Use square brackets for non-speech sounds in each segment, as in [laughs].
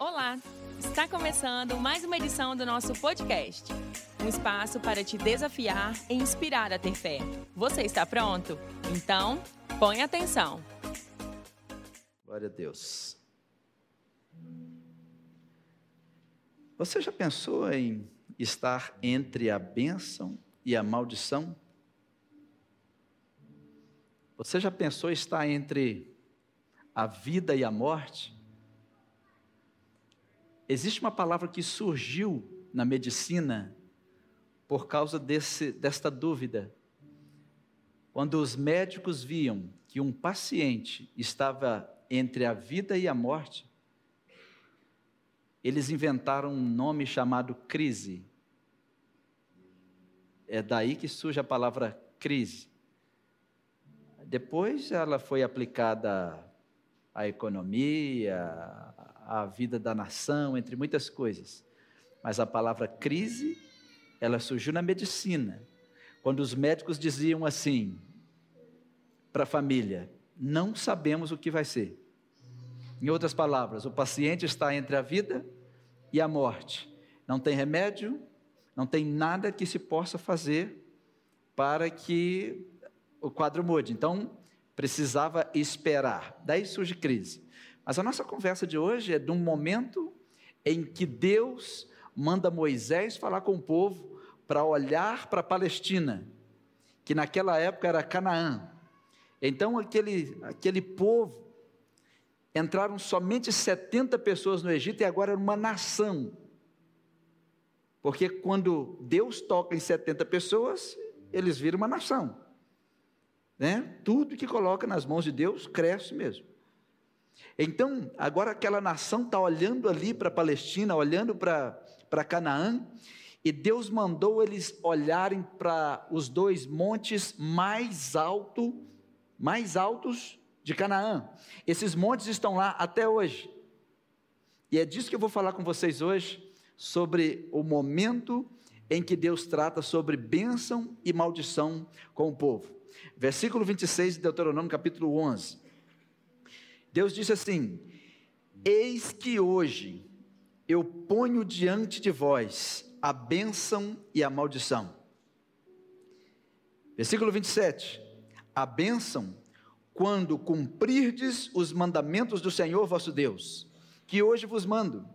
Olá! Está começando mais uma edição do nosso podcast. Um espaço para te desafiar e inspirar a ter fé. Você está pronto? Então, põe atenção. Glória a Deus. Você já pensou em estar entre a bênção e a maldição? Você já pensou estar entre a vida e a morte? Existe uma palavra que surgiu na medicina por causa desse, desta dúvida. Quando os médicos viam que um paciente estava entre a vida e a morte, eles inventaram um nome chamado crise. É daí que surge a palavra crise. Depois ela foi aplicada à economia, a vida da nação, entre muitas coisas. Mas a palavra crise, ela surgiu na medicina, quando os médicos diziam assim para a família: não sabemos o que vai ser. Em outras palavras, o paciente está entre a vida e a morte. Não tem remédio, não tem nada que se possa fazer para que o quadro mude. Então, precisava esperar. Daí surge crise. Mas a nossa conversa de hoje é de um momento em que Deus manda Moisés falar com o povo para olhar para a Palestina, que naquela época era Canaã. Então aquele, aquele povo entraram somente 70 pessoas no Egito e agora era uma nação. Porque quando Deus toca em 70 pessoas, eles viram uma nação. Né? Tudo que coloca nas mãos de Deus cresce mesmo. Então, agora aquela nação está olhando ali para a Palestina, olhando para Canaã, e Deus mandou eles olharem para os dois montes mais alto, mais altos de Canaã. Esses montes estão lá até hoje. E é disso que eu vou falar com vocês hoje, sobre o momento em que Deus trata sobre bênção e maldição com o povo. Versículo 26 de Deuteronômio, capítulo 11. Deus disse assim: Eis que hoje eu ponho diante de vós a bênção e a maldição. Versículo 27. A bênção, quando cumprirdes os mandamentos do Senhor vosso Deus, que hoje vos mando.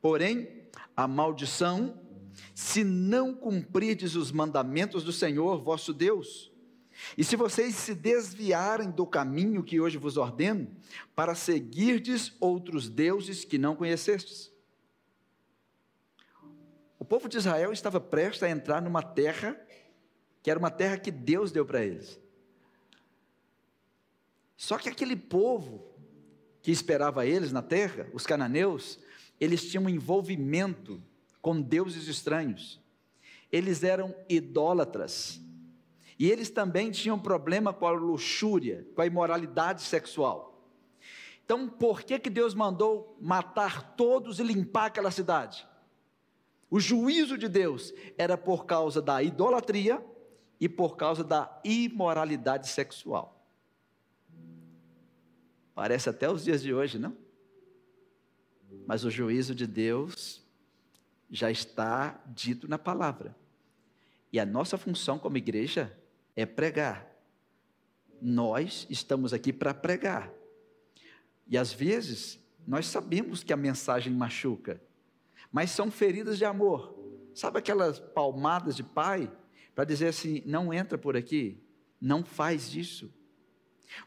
Porém, a maldição, se não cumprirdes os mandamentos do Senhor vosso Deus, e se vocês se desviarem do caminho que hoje vos ordeno, para seguirdes outros deuses que não conhecestes. O povo de Israel estava prestes a entrar numa terra que era uma terra que Deus deu para eles. Só que aquele povo que esperava eles na terra, os cananeus, eles tinham um envolvimento com deuses estranhos. Eles eram idólatras. E eles também tinham problema com a luxúria, com a imoralidade sexual. Então, por que, que Deus mandou matar todos e limpar aquela cidade? O juízo de Deus era por causa da idolatria e por causa da imoralidade sexual. Parece até os dias de hoje, não? Mas o juízo de Deus já está dito na palavra. E a nossa função como igreja é pregar. Nós estamos aqui para pregar. E às vezes, nós sabemos que a mensagem machuca, mas são feridas de amor. Sabe aquelas palmadas de pai para dizer assim: não entra por aqui, não faz isso.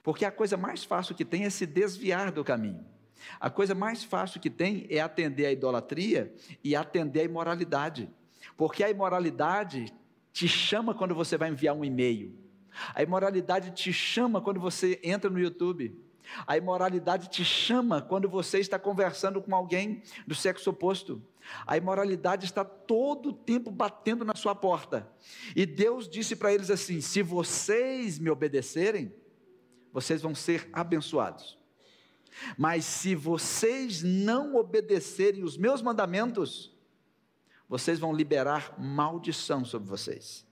Porque a coisa mais fácil que tem é se desviar do caminho. A coisa mais fácil que tem é atender a idolatria e atender a imoralidade. Porque a imoralidade te chama quando você vai enviar um e-mail. A imoralidade te chama quando você entra no YouTube. A imoralidade te chama quando você está conversando com alguém do sexo oposto. A imoralidade está todo o tempo batendo na sua porta. E Deus disse para eles assim: se vocês me obedecerem, vocês vão ser abençoados. Mas se vocês não obedecerem os meus mandamentos, vocês vão liberar maldição sobre vocês.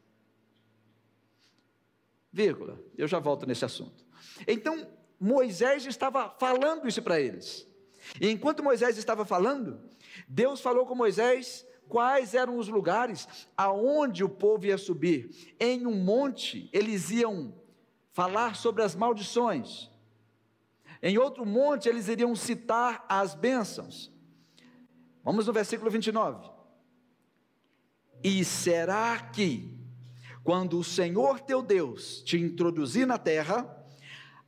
Vírgula, eu já volto nesse assunto. Então, Moisés estava falando isso para eles. E enquanto Moisés estava falando, Deus falou com Moisés quais eram os lugares aonde o povo ia subir. Em um monte, eles iam falar sobre as maldições. Em outro monte, eles iriam citar as bênçãos. Vamos no versículo 29. E será que, quando o Senhor teu Deus te introduzir na terra,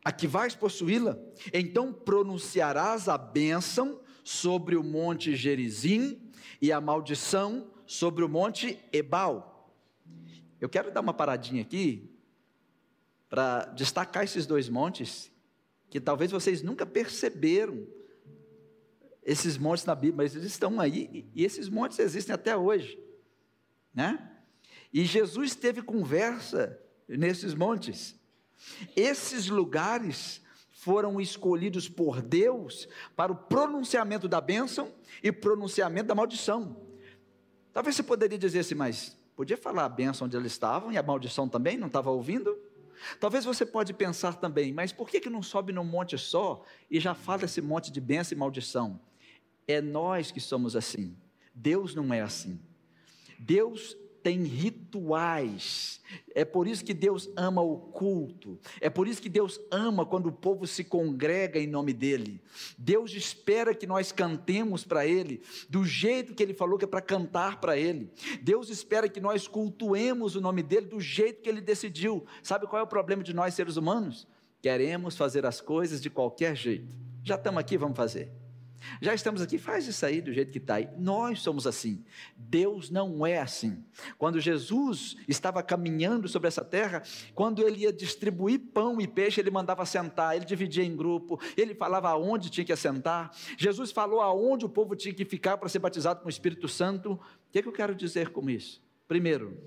a que vais possuí-la, então pronunciarás a bênção sobre o monte Gerizim e a maldição sobre o monte Ebal. Eu quero dar uma paradinha aqui para destacar esses dois montes que talvez vocês nunca perceberam esses montes na Bíblia, mas eles estão aí e esses montes existem até hoje, né? E Jesus teve conversa nesses montes. Esses lugares foram escolhidos por Deus para o pronunciamento da bênção e pronunciamento da maldição. Talvez você poderia dizer assim, mas podia falar a bênção onde eles estavam e a maldição também, não estava ouvindo? Talvez você pode pensar também, mas por que, que não sobe num monte só e já fala esse monte de bênção e maldição? É nós que somos assim. Deus não é assim. Deus tem rituais. É por isso que Deus ama o culto. É por isso que Deus ama quando o povo se congrega em nome dele. Deus espera que nós cantemos para ele do jeito que ele falou que é para cantar para ele. Deus espera que nós cultuemos o nome dele do jeito que ele decidiu. Sabe qual é o problema de nós seres humanos? Queremos fazer as coisas de qualquer jeito. Já estamos aqui, vamos fazer. Já estamos aqui, faz isso aí do jeito que está. Nós somos assim. Deus não é assim. Quando Jesus estava caminhando sobre essa terra, quando ele ia distribuir pão e peixe, ele mandava sentar, ele dividia em grupo, ele falava aonde tinha que assentar. Jesus falou aonde o povo tinha que ficar para ser batizado com o Espírito Santo. O que, é que eu quero dizer com isso? Primeiro,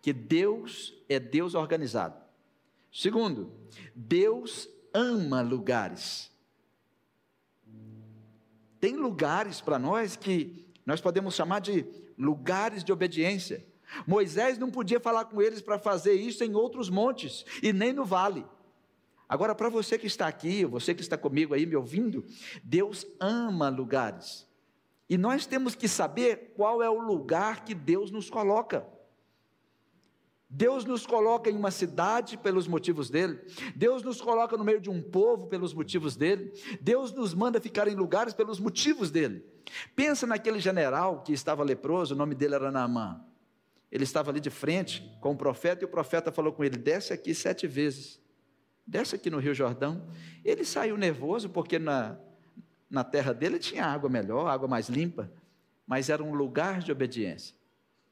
que Deus é Deus organizado. Segundo, Deus ama lugares. Tem lugares para nós que nós podemos chamar de lugares de obediência. Moisés não podia falar com eles para fazer isso em outros montes e nem no vale. Agora, para você que está aqui, você que está comigo aí me ouvindo, Deus ama lugares. E nós temos que saber qual é o lugar que Deus nos coloca. Deus nos coloca em uma cidade pelos motivos dele, Deus nos coloca no meio de um povo pelos motivos dele, Deus nos manda ficar em lugares pelos motivos dele. Pensa naquele general que estava leproso, o nome dele era Naamã. Ele estava ali de frente com o profeta e o profeta falou com ele: desce aqui sete vezes, desce aqui no Rio Jordão. Ele saiu nervoso porque na, na terra dele tinha água melhor, água mais limpa, mas era um lugar de obediência.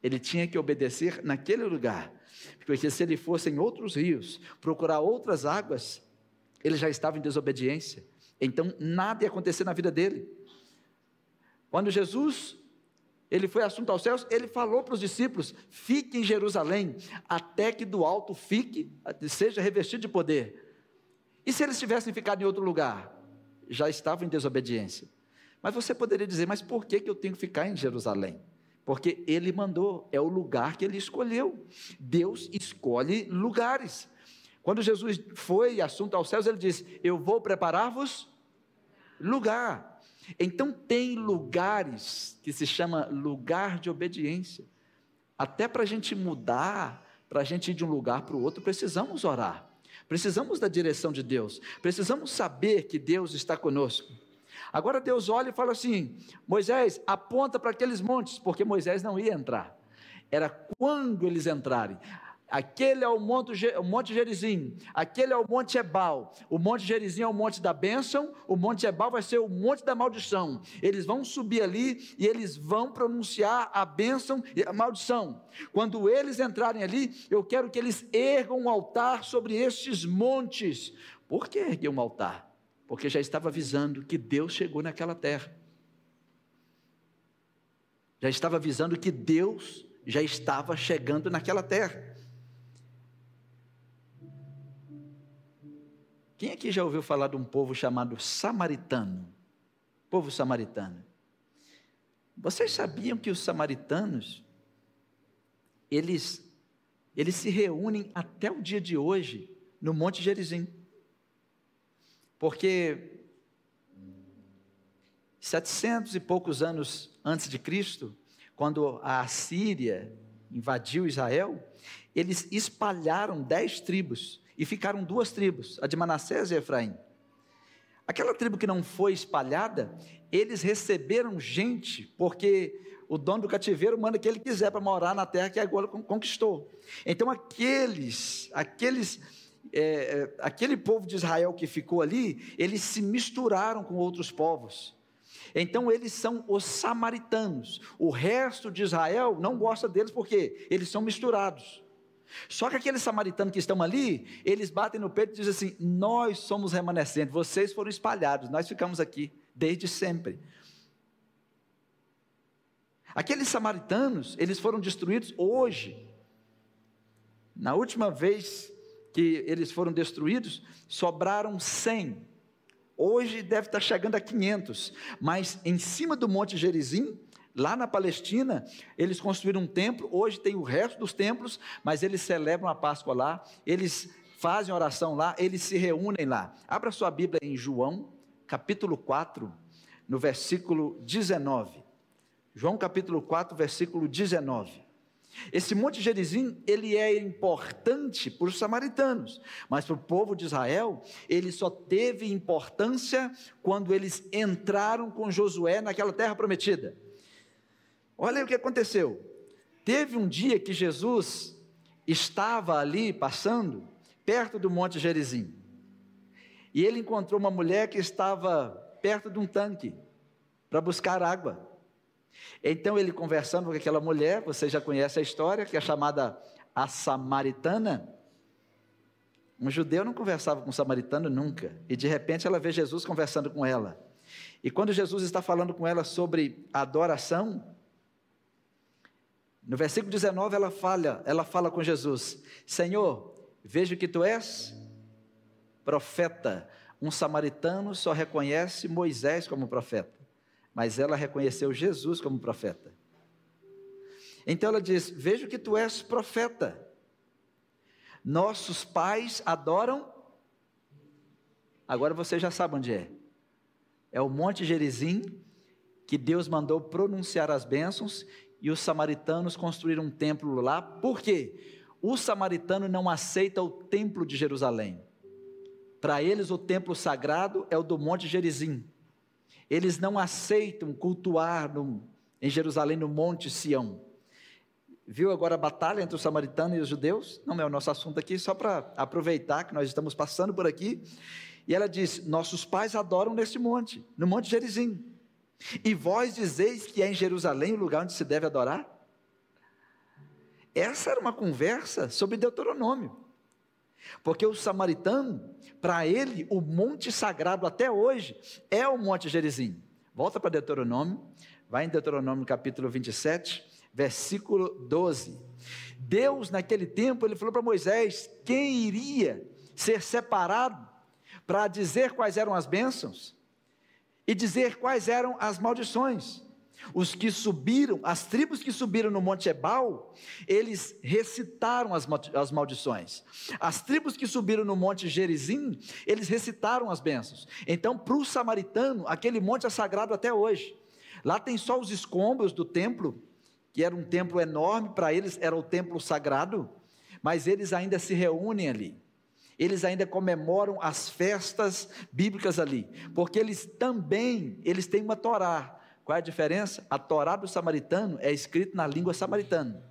Ele tinha que obedecer naquele lugar. Porque se ele fosse em outros rios, procurar outras águas, ele já estava em desobediência. Então nada ia acontecer na vida dele. Quando Jesus ele foi assunto aos céus, ele falou para os discípulos: fique em Jerusalém, até que do alto fique, seja revestido de poder. E se eles tivessem ficado em outro lugar? Já estavam em desobediência. Mas você poderia dizer: mas por que, que eu tenho que ficar em Jerusalém? Porque ele mandou, é o lugar que ele escolheu. Deus escolhe lugares. Quando Jesus foi assunto aos céus, ele disse: Eu vou preparar-vos lugar. Então, tem lugares que se chama lugar de obediência. Até para a gente mudar, para a gente ir de um lugar para o outro, precisamos orar. Precisamos da direção de Deus. Precisamos saber que Deus está conosco. Agora Deus olha e fala assim: Moisés, aponta para aqueles montes, porque Moisés não ia entrar. Era quando eles entrarem. Aquele é o monte, o monte Gerizim, aquele é o monte Ebal. O monte Gerizim é o monte da bênção, o monte Ebal vai ser o monte da maldição. Eles vão subir ali e eles vão pronunciar a bênção e a maldição. Quando eles entrarem ali, eu quero que eles ergam um altar sobre estes montes. Por que erguer um altar? Porque já estava avisando que Deus chegou naquela terra. Já estava avisando que Deus já estava chegando naquela terra. Quem aqui já ouviu falar de um povo chamado samaritano? Povo samaritano. Vocês sabiam que os samaritanos eles eles se reúnem até o dia de hoje no Monte Gerizim. Porque 700 e poucos anos antes de Cristo, quando a Assíria invadiu Israel, eles espalharam dez tribos e ficaram duas tribos, a de Manassés e Efraim. Aquela tribo que não foi espalhada, eles receberam gente, porque o dono do cativeiro manda que ele quiser para morar na terra que agora conquistou. Então aqueles, aqueles, é, é, aquele povo de Israel que ficou ali, eles se misturaram com outros povos. Então eles são os samaritanos. O resto de Israel não gosta deles porque eles são misturados. Só que aqueles samaritanos que estão ali, eles batem no peito e dizem assim: Nós somos remanescentes, vocês foram espalhados, nós ficamos aqui desde sempre. Aqueles samaritanos, eles foram destruídos hoje. Na última vez que eles foram destruídos, sobraram 100. Hoje deve estar chegando a 500, mas em cima do Monte Gerizim, lá na Palestina, eles construíram um templo, hoje tem o resto dos templos, mas eles celebram a Páscoa lá, eles fazem oração lá, eles se reúnem lá. Abra sua Bíblia em João, capítulo 4, no versículo 19. João capítulo 4, versículo 19. Esse Monte Gerizim, ele é importante para os samaritanos, mas para o povo de Israel, ele só teve importância quando eles entraram com Josué naquela terra prometida. Olha o que aconteceu. Teve um dia que Jesus estava ali passando, perto do Monte Gerizim, e ele encontrou uma mulher que estava perto de um tanque para buscar água. Então ele conversando com aquela mulher, você já conhece a história, que é chamada a samaritana. Um judeu não conversava com um samaritano nunca, e de repente ela vê Jesus conversando com ela. E quando Jesus está falando com ela sobre adoração, no versículo 19 ela fala, ela fala com Jesus: Senhor, vejo que tu és profeta. Um samaritano só reconhece Moisés como profeta mas ela reconheceu Jesus como profeta. Então ela diz: Vejo que tu és profeta. Nossos pais adoram. Agora você já sabe onde é. É o Monte Gerizim, que Deus mandou pronunciar as bênçãos, e os samaritanos construíram um templo lá. Por quê? O samaritano não aceita o templo de Jerusalém. Para eles, o templo sagrado é o do Monte Gerizim. Eles não aceitam cultuar no, em Jerusalém, no Monte Sião. Viu agora a batalha entre os samaritanos e os judeus? Não é o nosso assunto aqui, só para aproveitar que nós estamos passando por aqui. E ela diz: Nossos pais adoram neste monte, no Monte Gerizim. E vós dizeis que é em Jerusalém o lugar onde se deve adorar? Essa era uma conversa sobre Deuteronômio. Porque o samaritano, para ele, o monte sagrado até hoje é o Monte Gerizim. Volta para Deuteronômio, vai em Deuteronômio capítulo 27, versículo 12. Deus, naquele tempo, ele falou para Moisés: quem iria ser separado para dizer quais eram as bênçãos e dizer quais eram as maldições. Os que subiram, as tribos que subiram no Monte Ebal, eles recitaram as, as maldições. As tribos que subiram no Monte Gerizim, eles recitaram as bênçãos. Então, para o samaritano, aquele monte é sagrado até hoje. Lá tem só os escombros do templo, que era um templo enorme, para eles era o templo sagrado, mas eles ainda se reúnem ali. Eles ainda comemoram as festas bíblicas ali, porque eles também, eles têm uma Torá, qual é a diferença? A Torá do samaritano é escrita na língua samaritana.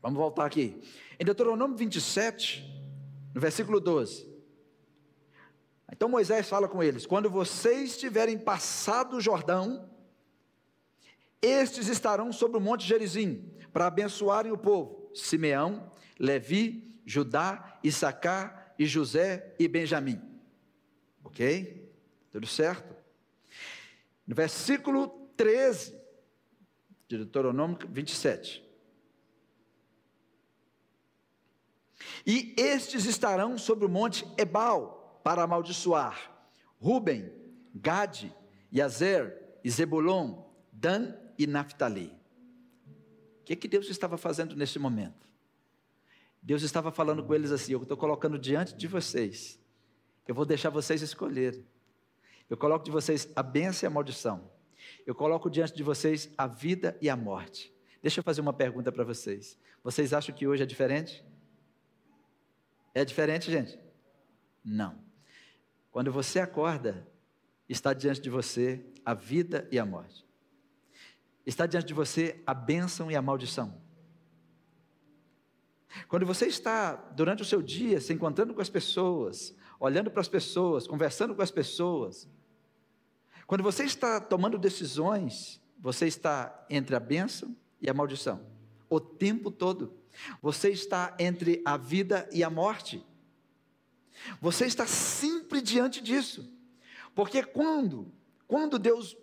Vamos voltar aqui. Em Deuteronômio 27, no versículo 12. Então Moisés fala com eles: quando vocês tiverem passado o Jordão, estes estarão sobre o monte Gerizim, para abençoarem o povo: Simeão, Levi, Judá, Issacar e José e Benjamim. Ok? Tudo certo? No versículo 13 de Deuteronômio 27. E estes estarão sobre o monte Ebal para amaldiçoar Ruben, Gade, Yazer e Zebulon, Dan e Naphtali. O que, é que Deus estava fazendo nesse momento? Deus estava falando com eles assim: Eu estou colocando diante de vocês, eu vou deixar vocês escolherem. Eu coloco de vocês a bênção e a maldição. Eu coloco diante de vocês a vida e a morte. Deixa eu fazer uma pergunta para vocês. Vocês acham que hoje é diferente? É diferente, gente? Não. Quando você acorda, está diante de você a vida e a morte. Está diante de você a bênção e a maldição. Quando você está, durante o seu dia, se encontrando com as pessoas, olhando para as pessoas, conversando com as pessoas, quando você está tomando decisões, você está entre a bênção e a maldição, o tempo todo. Você está entre a vida e a morte. Você está sempre diante disso. Porque quando, quando Deus,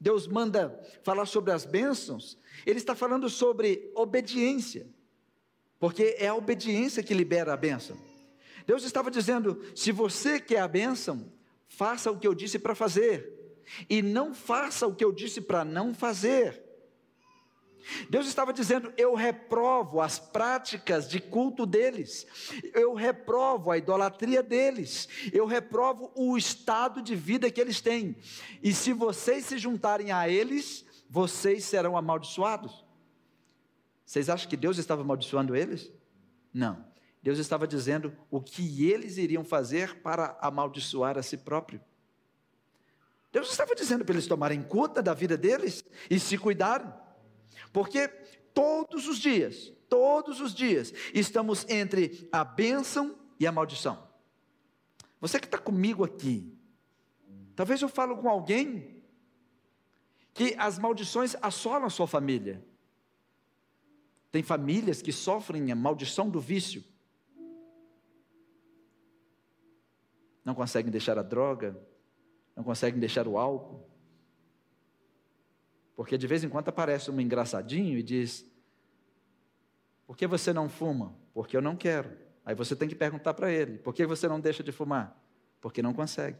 Deus manda falar sobre as bênçãos, Ele está falando sobre obediência. Porque é a obediência que libera a bênção. Deus estava dizendo: se você quer a bênção, faça o que eu disse para fazer, e não faça o que eu disse para não fazer. Deus estava dizendo: eu reprovo as práticas de culto deles, eu reprovo a idolatria deles, eu reprovo o estado de vida que eles têm, e se vocês se juntarem a eles, vocês serão amaldiçoados. Vocês acham que Deus estava amaldiçoando eles? Não. Deus estava dizendo o que eles iriam fazer para amaldiçoar a si próprio. Deus estava dizendo para eles tomarem conta da vida deles e se cuidarem. Porque todos os dias, todos os dias, estamos entre a bênção e a maldição. Você que está comigo aqui, talvez eu falo com alguém que as maldições assolam a sua família. Tem famílias que sofrem a maldição do vício. Não conseguem deixar a droga, não conseguem deixar o álcool, porque de vez em quando aparece um engraçadinho e diz: Por que você não fuma? Porque eu não quero. Aí você tem que perguntar para ele: Por que você não deixa de fumar? Porque não consegue.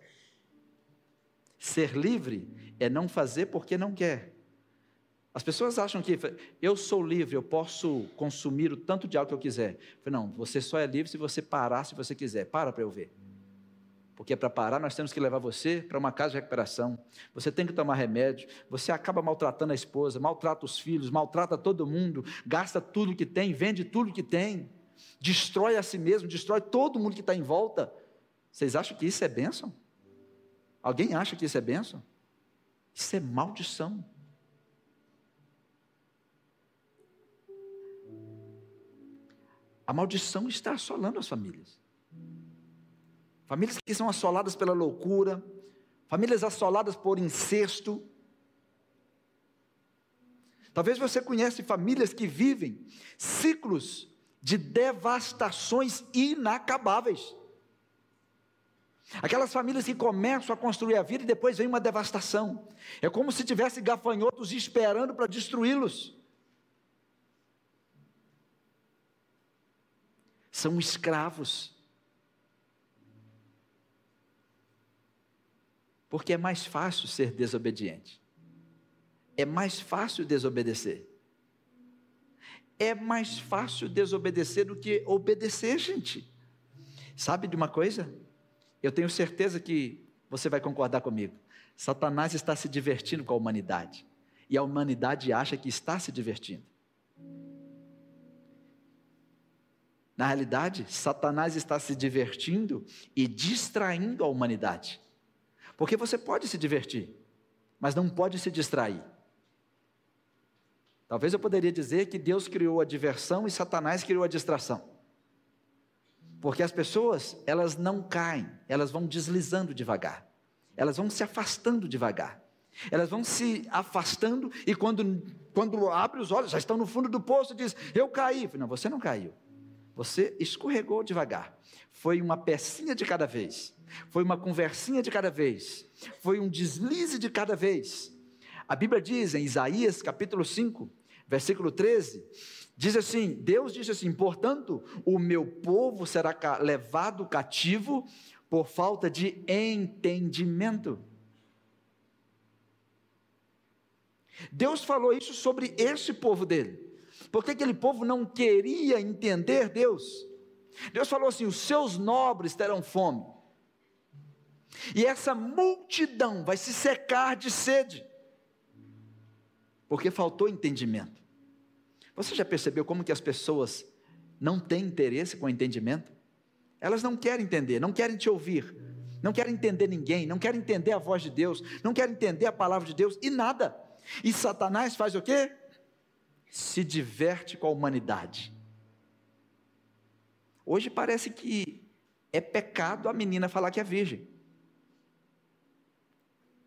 Ser livre é não fazer porque não quer. As pessoas acham que eu sou livre, eu posso consumir o tanto de álcool que eu quiser. não, você só é livre se você parar se você quiser. Para para eu ver. Porque para parar, nós temos que levar você para uma casa de recuperação. Você tem que tomar remédio. Você acaba maltratando a esposa, maltrata os filhos, maltrata todo mundo, gasta tudo que tem, vende tudo que tem, destrói a si mesmo, destrói todo mundo que está em volta. Vocês acham que isso é bênção? Alguém acha que isso é bênção? Isso é maldição. A maldição está assolando as famílias famílias que são assoladas pela loucura, famílias assoladas por incesto. Talvez você conhece famílias que vivem ciclos de devastações inacabáveis. Aquelas famílias que começam a construir a vida e depois vem uma devastação. É como se tivesse gafanhotos esperando para destruí-los. São escravos Porque é mais fácil ser desobediente. É mais fácil desobedecer. É mais fácil desobedecer do que obedecer, gente. Sabe de uma coisa? Eu tenho certeza que você vai concordar comigo. Satanás está se divertindo com a humanidade. E a humanidade acha que está se divertindo. Na realidade, Satanás está se divertindo e distraindo a humanidade. Porque você pode se divertir, mas não pode se distrair. Talvez eu poderia dizer que Deus criou a diversão e Satanás criou a distração. Porque as pessoas, elas não caem, elas vão deslizando devagar. Elas vão se afastando devagar. Elas vão se afastando e quando, quando abre os olhos, já estão no fundo do poço e diz: Eu caí. Não, você não caiu. Você escorregou devagar. Foi uma pecinha de cada vez. Foi uma conversinha de cada vez. Foi um deslize de cada vez. A Bíblia diz em Isaías capítulo 5, versículo 13, diz assim: Deus diz assim: portanto, o meu povo será levado cativo por falta de entendimento. Deus falou isso sobre esse povo dele, porque aquele povo não queria entender Deus. Deus falou assim: os seus nobres terão fome. E essa multidão vai se secar de sede, porque faltou entendimento. Você já percebeu como que as pessoas não têm interesse com o entendimento? Elas não querem entender, não querem te ouvir, não querem entender ninguém, não querem entender a voz de Deus, não querem entender a palavra de Deus e nada. E Satanás faz o quê? Se diverte com a humanidade. Hoje parece que é pecado a menina falar que é virgem.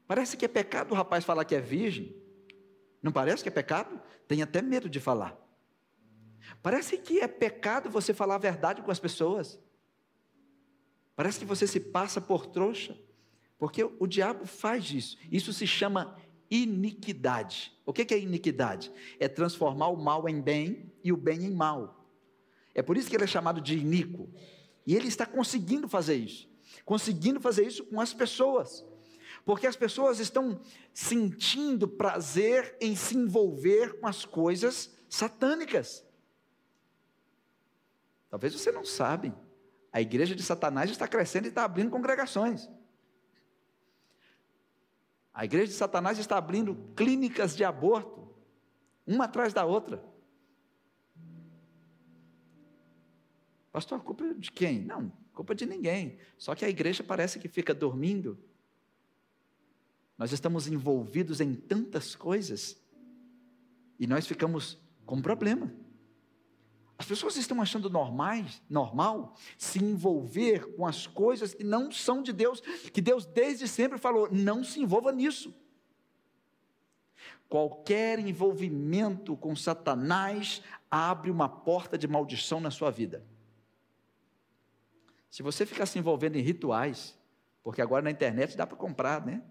Parece que é pecado o rapaz falar que é virgem. Não parece que é pecado? Tem até medo de falar. Parece que é pecado você falar a verdade com as pessoas. Parece que você se passa por trouxa. Porque o diabo faz isso. Isso se chama iniquidade. O que é iniquidade? É transformar o mal em bem e o bem em mal. É por isso que ele é chamado de iníquo. E ele está conseguindo fazer isso. Conseguindo fazer isso com as pessoas. Porque as pessoas estão sentindo prazer em se envolver com as coisas satânicas. Talvez você não sabe. A igreja de Satanás está crescendo e está abrindo congregações. A igreja de Satanás está abrindo clínicas de aborto, uma atrás da outra. Pastor, culpa de quem? Não, culpa de ninguém. Só que a igreja parece que fica dormindo nós estamos envolvidos em tantas coisas e nós ficamos com problema. As pessoas estão achando normais, normal se envolver com as coisas que não são de Deus, que Deus desde sempre falou: não se envolva nisso. Qualquer envolvimento com Satanás abre uma porta de maldição na sua vida. Se você ficar se envolvendo em rituais, porque agora na internet dá para comprar, né?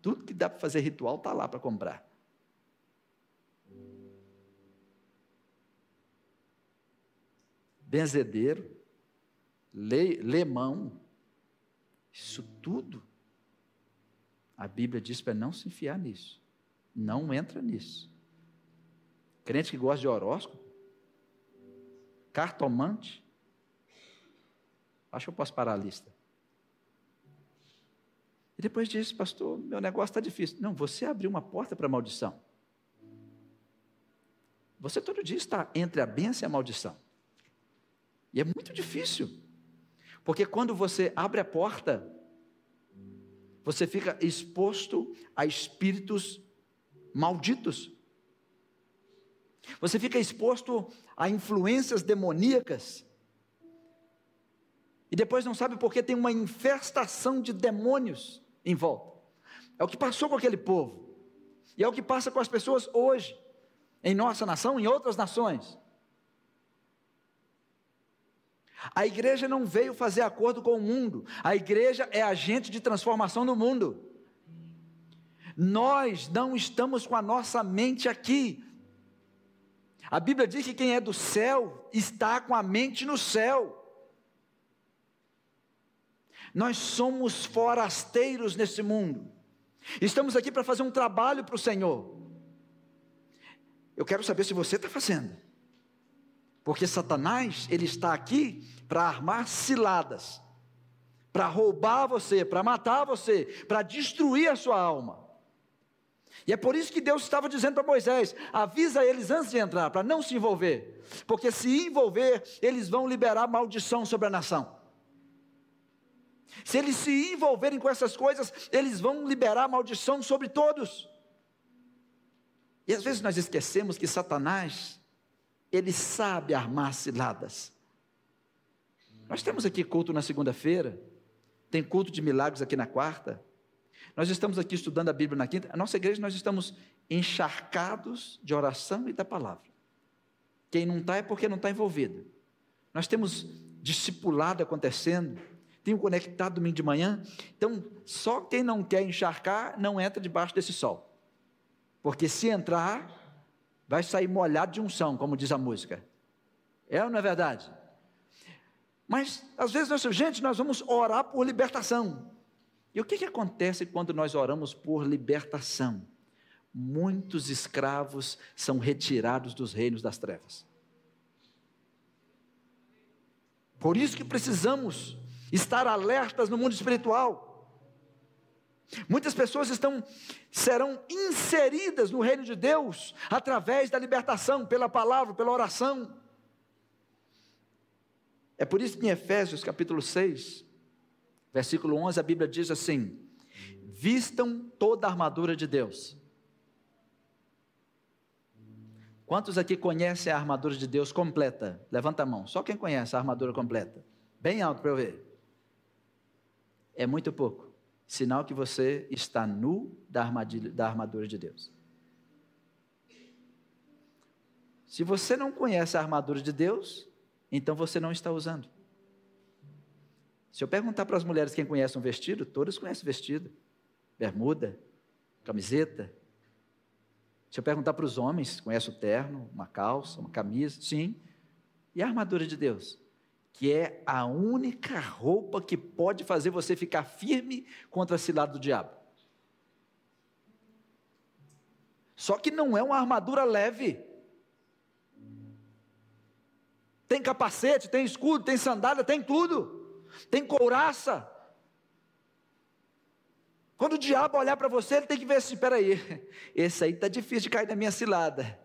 Tudo que dá para fazer ritual está lá para comprar. Benzedeiro, le, lemão, isso tudo. A Bíblia diz para não se enfiar nisso. Não entra nisso. Crente que gosta de horóscopo, cartomante. Acho que eu posso parar a lista. E depois disse, pastor, meu negócio está difícil. Não, você abriu uma porta para a maldição. Você todo dia está entre a bênção e a maldição. E é muito difícil. Porque quando você abre a porta, você fica exposto a espíritos malditos. Você fica exposto a influências demoníacas. E depois não sabe porque tem uma infestação de demônios em volta. É o que passou com aquele povo. E é o que passa com as pessoas hoje, em nossa nação, em outras nações. A igreja não veio fazer acordo com o mundo, a igreja é agente de transformação no mundo. Nós não estamos com a nossa mente aqui. A Bíblia diz que quem é do céu está com a mente no céu. Nós somos forasteiros nesse mundo. Estamos aqui para fazer um trabalho para o Senhor. Eu quero saber se você está fazendo. Porque Satanás, ele está aqui para armar ciladas, para roubar você, para matar você, para destruir a sua alma. E é por isso que Deus estava dizendo para Moisés: avisa eles antes de entrar, para não se envolver, porque se envolver, eles vão liberar maldição sobre a nação. Se eles se envolverem com essas coisas, eles vão liberar maldição sobre todos. E às vezes nós esquecemos que Satanás, ele sabe armar ciladas. Nós temos aqui culto na segunda-feira, tem culto de milagres aqui na quarta. Nós estamos aqui estudando a Bíblia na quinta. A nossa igreja nós estamos encharcados de oração e da palavra. Quem não está é porque não está envolvido. Nós temos discipulado acontecendo tenho conectado domingo de manhã. Então, só quem não quer encharcar não entra debaixo desse sol. Porque se entrar, vai sair molhado de unção, como diz a música. É ou não é verdade? Mas, às vezes, nós, gente, nós vamos orar por libertação. E o que, que acontece quando nós oramos por libertação? Muitos escravos são retirados dos reinos das trevas. Por isso que precisamos estar alertas no mundo espiritual. Muitas pessoas estão serão inseridas no reino de Deus através da libertação pela palavra, pela oração. É por isso que em Efésios capítulo 6, versículo 11, a Bíblia diz assim: Vistam toda a armadura de Deus. Quantos aqui conhecem a armadura de Deus completa? Levanta a mão. Só quem conhece a armadura completa. Bem alto para eu ver. É muito pouco. Sinal que você está nu da, armadilha, da armadura de Deus. Se você não conhece a armadura de Deus, então você não está usando. Se eu perguntar para as mulheres quem conhece um vestido, todas conhecem vestido. Bermuda, camiseta. Se eu perguntar para os homens, conhece o terno, uma calça, uma camisa? Sim. E a armadura de Deus? Que é a única roupa que pode fazer você ficar firme contra a cilada do diabo. Só que não é uma armadura leve. Tem capacete, tem escudo, tem sandália, tem tudo. Tem couraça. Quando o diabo olhar para você, ele tem que ver assim: peraí, [laughs] esse aí está difícil de cair na minha cilada.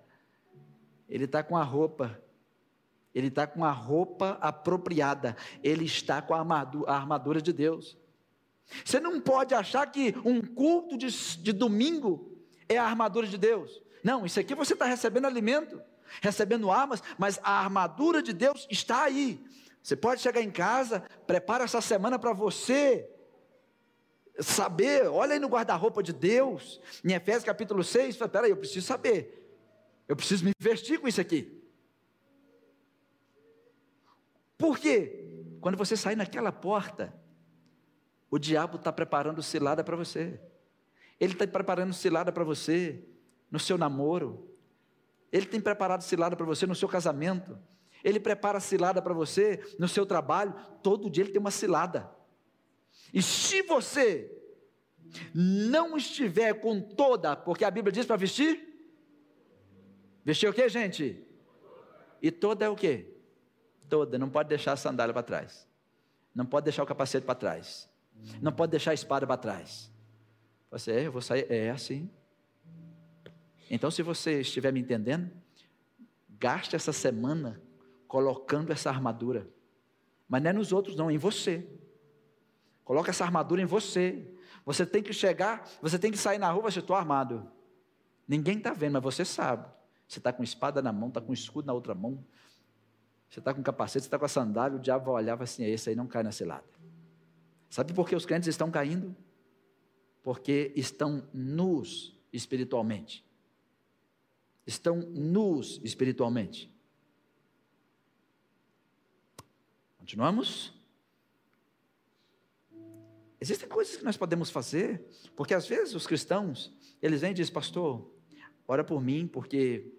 Ele está com a roupa, ele está com a roupa apropriada, ele está com a armadura, de Deus. Você não pode achar que um culto de, de domingo é a armadura de Deus. Não, isso aqui você está recebendo alimento recebendo armas, mas a armadura de Deus está aí. Você pode chegar em casa, prepara essa semana para você saber, olha aí no guarda-roupa de Deus, em Efésios capítulo 6, fala, peraí, eu preciso saber, eu preciso me investir com isso aqui. Por quê? Quando você sair naquela porta, o diabo está preparando cilada para você. Ele está preparando cilada para você no seu namoro, ele tem preparado cilada para você no seu casamento. Ele prepara cilada para você no seu trabalho. Todo dia ele tem uma cilada. E se você não estiver com toda, porque a Bíblia diz para vestir? Vestir o que, gente? E toda é o que? Toda, não pode deixar a sandália para trás. Não pode deixar o capacete para trás. Não pode deixar a espada para trás. Você, é, eu vou sair, é assim. Então, se você estiver me entendendo, gaste essa semana colocando essa armadura. Mas não é nos outros, não, é em você. Coloca essa armadura em você. Você tem que chegar, você tem que sair na rua, você estou armado. Ninguém está vendo, mas você sabe. Você está com espada na mão, está com escudo na outra mão. Você está com capacete, você está com a sandália, o diabo vai olhar e vai assim, esse aí não cai na cilada. Sabe por que os crentes estão caindo? Porque estão nus espiritualmente estão nus espiritualmente. Continuamos? Existem coisas que nós podemos fazer, porque às vezes os cristãos, eles vêm e dizem, pastor, ora por mim, porque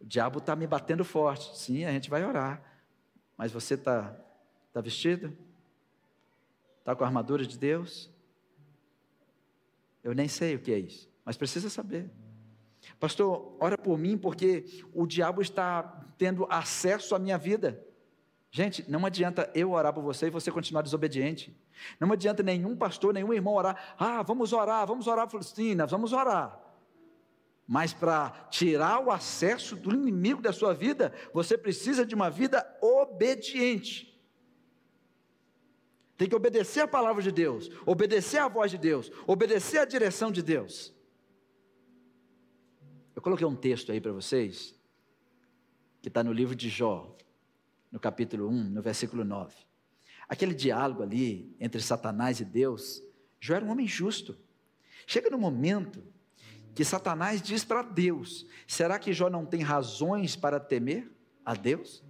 o diabo está me batendo forte. Sim, a gente vai orar, mas você está tá vestido? Está com a armadura de Deus? Eu nem sei o que é isso, mas precisa saber. Pastor, ora por mim porque o diabo está tendo acesso à minha vida. Gente, não adianta eu orar por você e você continuar desobediente. Não adianta nenhum pastor, nenhum irmão orar. Ah, vamos orar, vamos orar, Faustina, vamos orar. Mas para tirar o acesso do inimigo da sua vida, você precisa de uma vida obediente. Tem que obedecer a palavra de Deus, obedecer a voz de Deus, obedecer a direção de Deus. Eu coloquei um texto aí para vocês, que está no livro de Jó, no capítulo 1, no versículo 9. Aquele diálogo ali entre Satanás e Deus, Jó era um homem justo. Chega no momento que Satanás diz para Deus: será que Jó não tem razões para temer a Deus?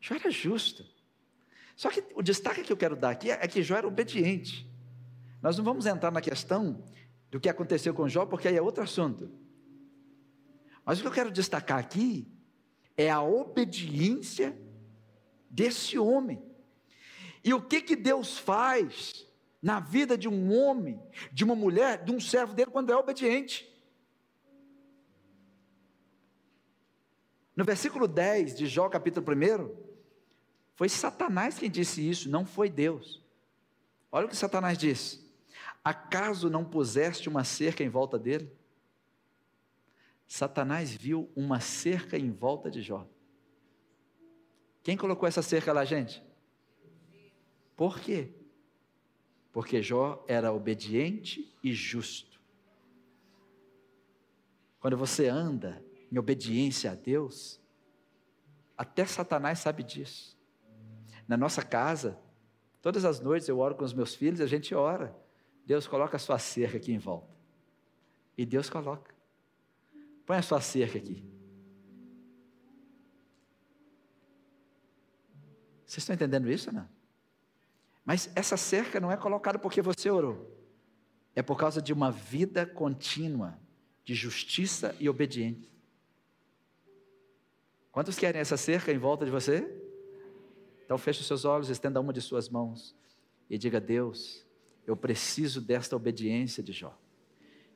Jó era justo. Só que o destaque que eu quero dar aqui é que Jó era obediente. Nós não vamos entrar na questão do que aconteceu com Jó, porque aí é outro assunto. Mas o que eu quero destacar aqui é a obediência desse homem. E o que que Deus faz na vida de um homem, de uma mulher, de um servo dele quando é obediente? No versículo 10 de Jó, capítulo 1, foi Satanás quem disse isso, não foi Deus. Olha o que Satanás diz: Acaso não puseste uma cerca em volta dele? Satanás viu uma cerca em volta de Jó. Quem colocou essa cerca lá, gente? Por quê? Porque Jó era obediente e justo. Quando você anda em obediência a Deus, até Satanás sabe disso. Na nossa casa, todas as noites eu oro com os meus filhos, a gente ora. Deus coloca a sua cerca aqui em volta. E Deus coloca. Põe a sua cerca aqui. Vocês estão entendendo isso, não? Mas essa cerca não é colocada porque você orou. É por causa de uma vida contínua de justiça e obediência. Quantos querem essa cerca em volta de você? Então feche os seus olhos, estenda uma de suas mãos e diga: Deus, eu preciso desta obediência de Jó.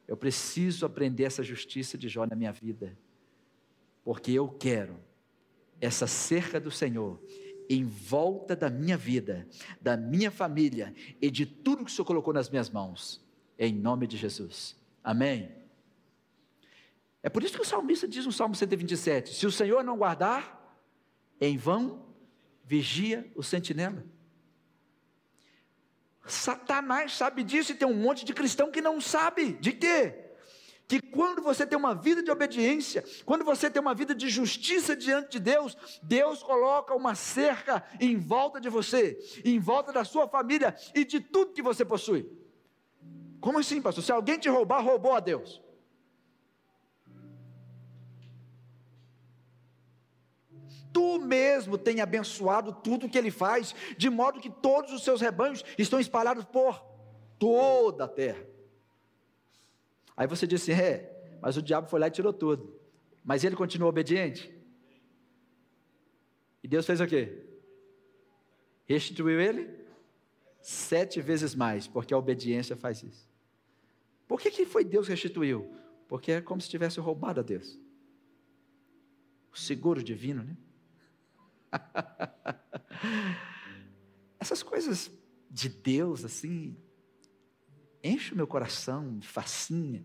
Eu preciso aprender essa justiça de Jó na minha vida. Porque eu quero essa cerca do Senhor em volta da minha vida, da minha família e de tudo que o Senhor colocou nas minhas mãos. Em nome de Jesus. Amém. É por isso que o salmista diz no Salmo 127: Se o Senhor não guardar, em vão vigia o sentinela. Satanás sabe disso e tem um monte de cristão que não sabe. De quê? Que quando você tem uma vida de obediência, quando você tem uma vida de justiça diante de Deus, Deus coloca uma cerca em volta de você, em volta da sua família e de tudo que você possui. Como assim, pastor? Se alguém te roubar, roubou a Deus. tu mesmo tem abençoado tudo que ele faz, de modo que todos os seus rebanhos estão espalhados por toda a terra. Aí você disse, é, mas o diabo foi lá e tirou tudo. Mas ele continuou obediente? E Deus fez o quê? Restituiu ele? Sete vezes mais, porque a obediência faz isso. Por que, que foi Deus que restituiu? Porque é como se tivesse roubado a Deus. O seguro divino, né? [laughs] Essas coisas de Deus, assim, enchem o meu coração, me fascina.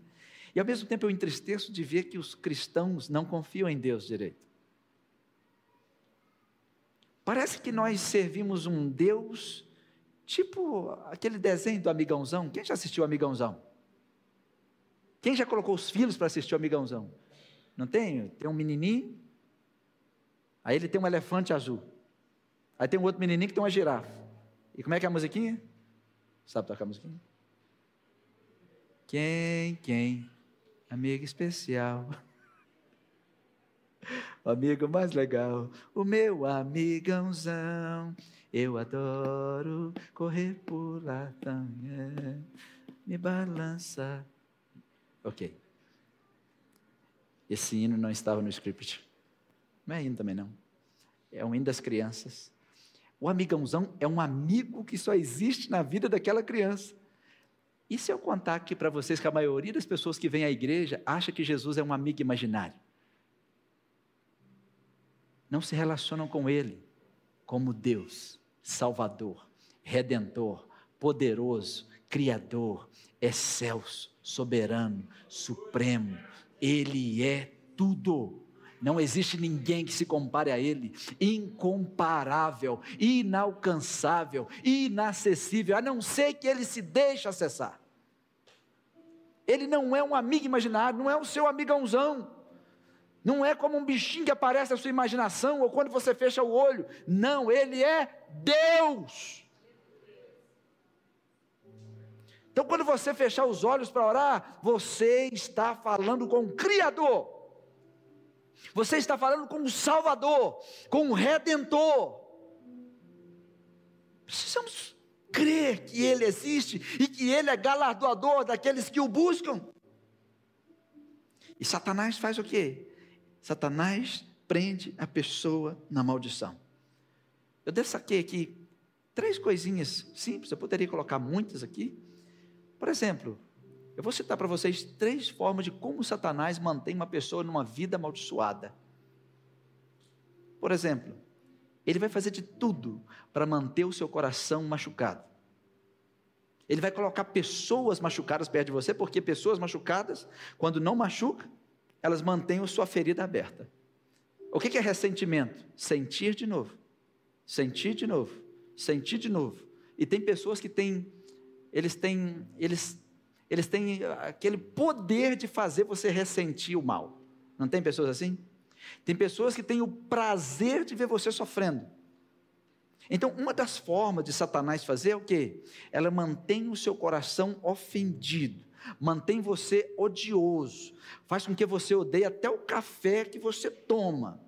E ao mesmo tempo eu entristeço de ver que os cristãos não confiam em Deus direito. Parece que nós servimos um Deus tipo aquele desenho do Amigãozão. Quem já assistiu Amigãozão? Quem já colocou os filhos para assistir o Amigãozão? Não tem? Tem um menininho Aí ele tem um elefante azul. Aí tem um outro menininho que tem uma girafa. E como é que é a musiquinha? Sabe tocar a musiquinha? Quem, quem? Amigo especial. [laughs] O amigo mais legal. O meu amigãozão. Eu adoro correr, pular, também. Me balança. Ok. Esse hino não estava no script. Não é hino também não. É um hino das crianças. O amigãozão é um amigo que só existe na vida daquela criança. E se eu contar aqui para vocês que a maioria das pessoas que vem à igreja acha que Jesus é um amigo imaginário? Não se relacionam com Ele como Deus, Salvador, Redentor, poderoso, Criador, excelso, soberano, supremo. Ele é tudo. Não existe ninguém que se compare a Ele, incomparável, inalcançável, inacessível, a não ser que Ele se deixe acessar. Ele não é um amigo imaginário, não é o seu amigãozão, não é como um bichinho que aparece na sua imaginação ou quando você fecha o olho. Não, Ele é Deus. Então, quando você fechar os olhos para orar, você está falando com o Criador. Você está falando com o Salvador, com o Redentor. Precisamos crer que Ele existe e que Ele é galardoador daqueles que o buscam. E Satanás faz o quê? Satanás prende a pessoa na maldição. Eu destaquei aqui três coisinhas simples, eu poderia colocar muitas aqui. Por exemplo, eu vou citar para vocês três formas de como Satanás mantém uma pessoa numa vida amaldiçoada. Por exemplo, ele vai fazer de tudo para manter o seu coração machucado. Ele vai colocar pessoas machucadas perto de você, porque pessoas machucadas, quando não machuca, elas mantêm a sua ferida aberta. O que é ressentimento? Sentir de novo, sentir de novo, sentir de novo. E tem pessoas que têm, eles têm, eles, eles têm aquele poder de fazer você ressentir o mal. Não tem pessoas assim? Tem pessoas que têm o prazer de ver você sofrendo. Então, uma das formas de Satanás fazer é o quê? Ela mantém o seu coração ofendido, mantém você odioso, faz com que você odeie até o café que você toma.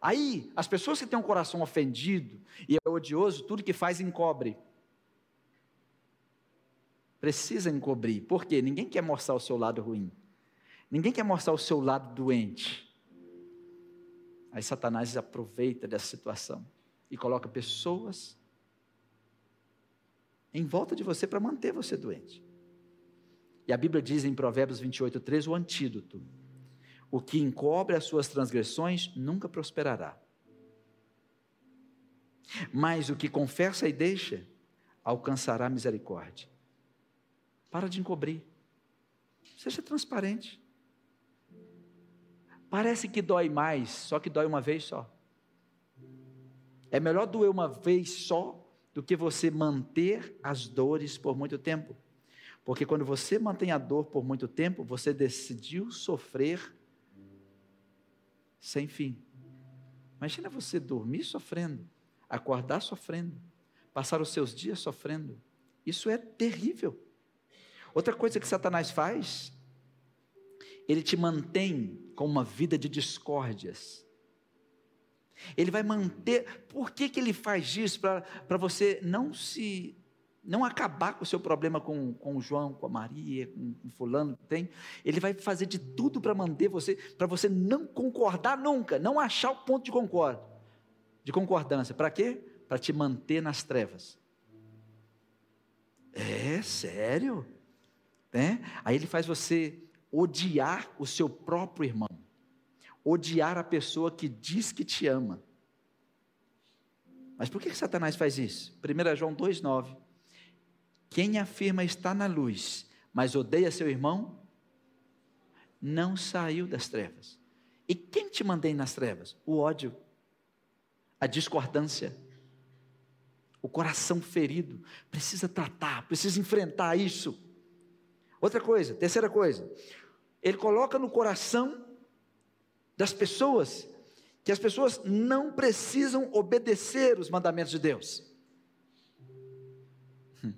Aí, as pessoas que têm um coração ofendido e é odioso, tudo que faz encobre. Precisa encobrir. Por quê? Ninguém quer mostrar o seu lado ruim. Ninguém quer mostrar o seu lado doente. Aí Satanás aproveita dessa situação e coloca pessoas em volta de você para manter você doente. E a Bíblia diz em Provérbios 28, 13, o antídoto: o que encobre as suas transgressões nunca prosperará. Mas o que confessa e deixa, alcançará misericórdia. Para de encobrir. Seja transparente. Parece que dói mais, só que dói uma vez só. É melhor doer uma vez só do que você manter as dores por muito tempo. Porque quando você mantém a dor por muito tempo, você decidiu sofrer sem fim. Imagina você dormir sofrendo, acordar sofrendo, passar os seus dias sofrendo. Isso é terrível. Outra coisa que Satanás faz, ele te mantém com uma vida de discórdias. Ele vai manter. Por que, que ele faz isso? Para você não se. Não acabar com o seu problema com, com o João, com a Maria, com, com fulano que tem. Ele vai fazer de tudo para manter você, para você não concordar nunca, não achar o ponto de concordo, de concordância. Para quê? Para te manter nas trevas. É sério? Né? Aí ele faz você odiar o seu próprio irmão odiar a pessoa que diz que te ama. Mas por que, Satanás faz isso? 1 João 2,9. Quem afirma estar na luz, mas odeia seu irmão, não saiu das trevas. E quem te mantém nas trevas? O ódio, a discordância, o coração ferido. Precisa tratar, precisa enfrentar isso. Outra coisa, terceira coisa, ele coloca no coração das pessoas que as pessoas não precisam obedecer os mandamentos de Deus. Hum.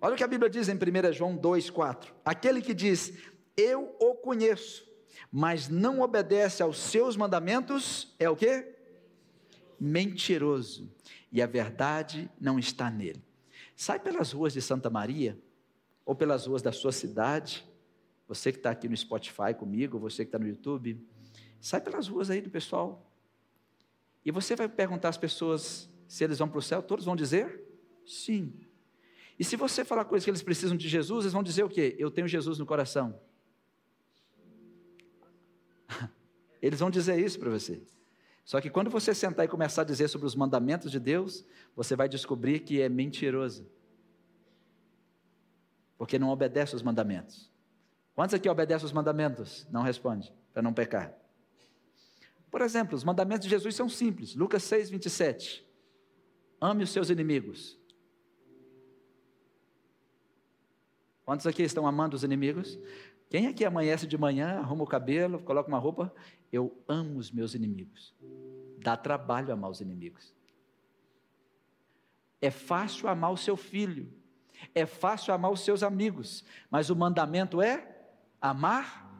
Olha o que a Bíblia diz em 1 João 2,4: aquele que diz, Eu o conheço, mas não obedece aos seus mandamentos, é o que? Mentiroso, e a verdade não está nele. Sai pelas ruas de Santa Maria, ou pelas ruas da sua cidade, você que está aqui no Spotify comigo, você que está no YouTube, sai pelas ruas aí do pessoal. E você vai perguntar às pessoas se eles vão para o céu, todos vão dizer sim. E se você falar coisas que eles precisam de Jesus, eles vão dizer o quê? Eu tenho Jesus no coração. [laughs] Eles vão dizer isso para você. Só que quando você sentar e começar a dizer sobre os mandamentos de Deus, você vai descobrir que é mentiroso porque não obedece os mandamentos. Quantos aqui obedecem os mandamentos? Não responde, para não pecar. Por exemplo, os mandamentos de Jesus são simples. Lucas 6, 27. Ame os seus inimigos. Quantos aqui estão amando os inimigos? Quem aqui amanhece de manhã, arruma o cabelo, coloca uma roupa? Eu amo os meus inimigos. Dá trabalho amar os inimigos. É fácil amar o seu filho, é fácil amar os seus amigos, mas o mandamento é amar.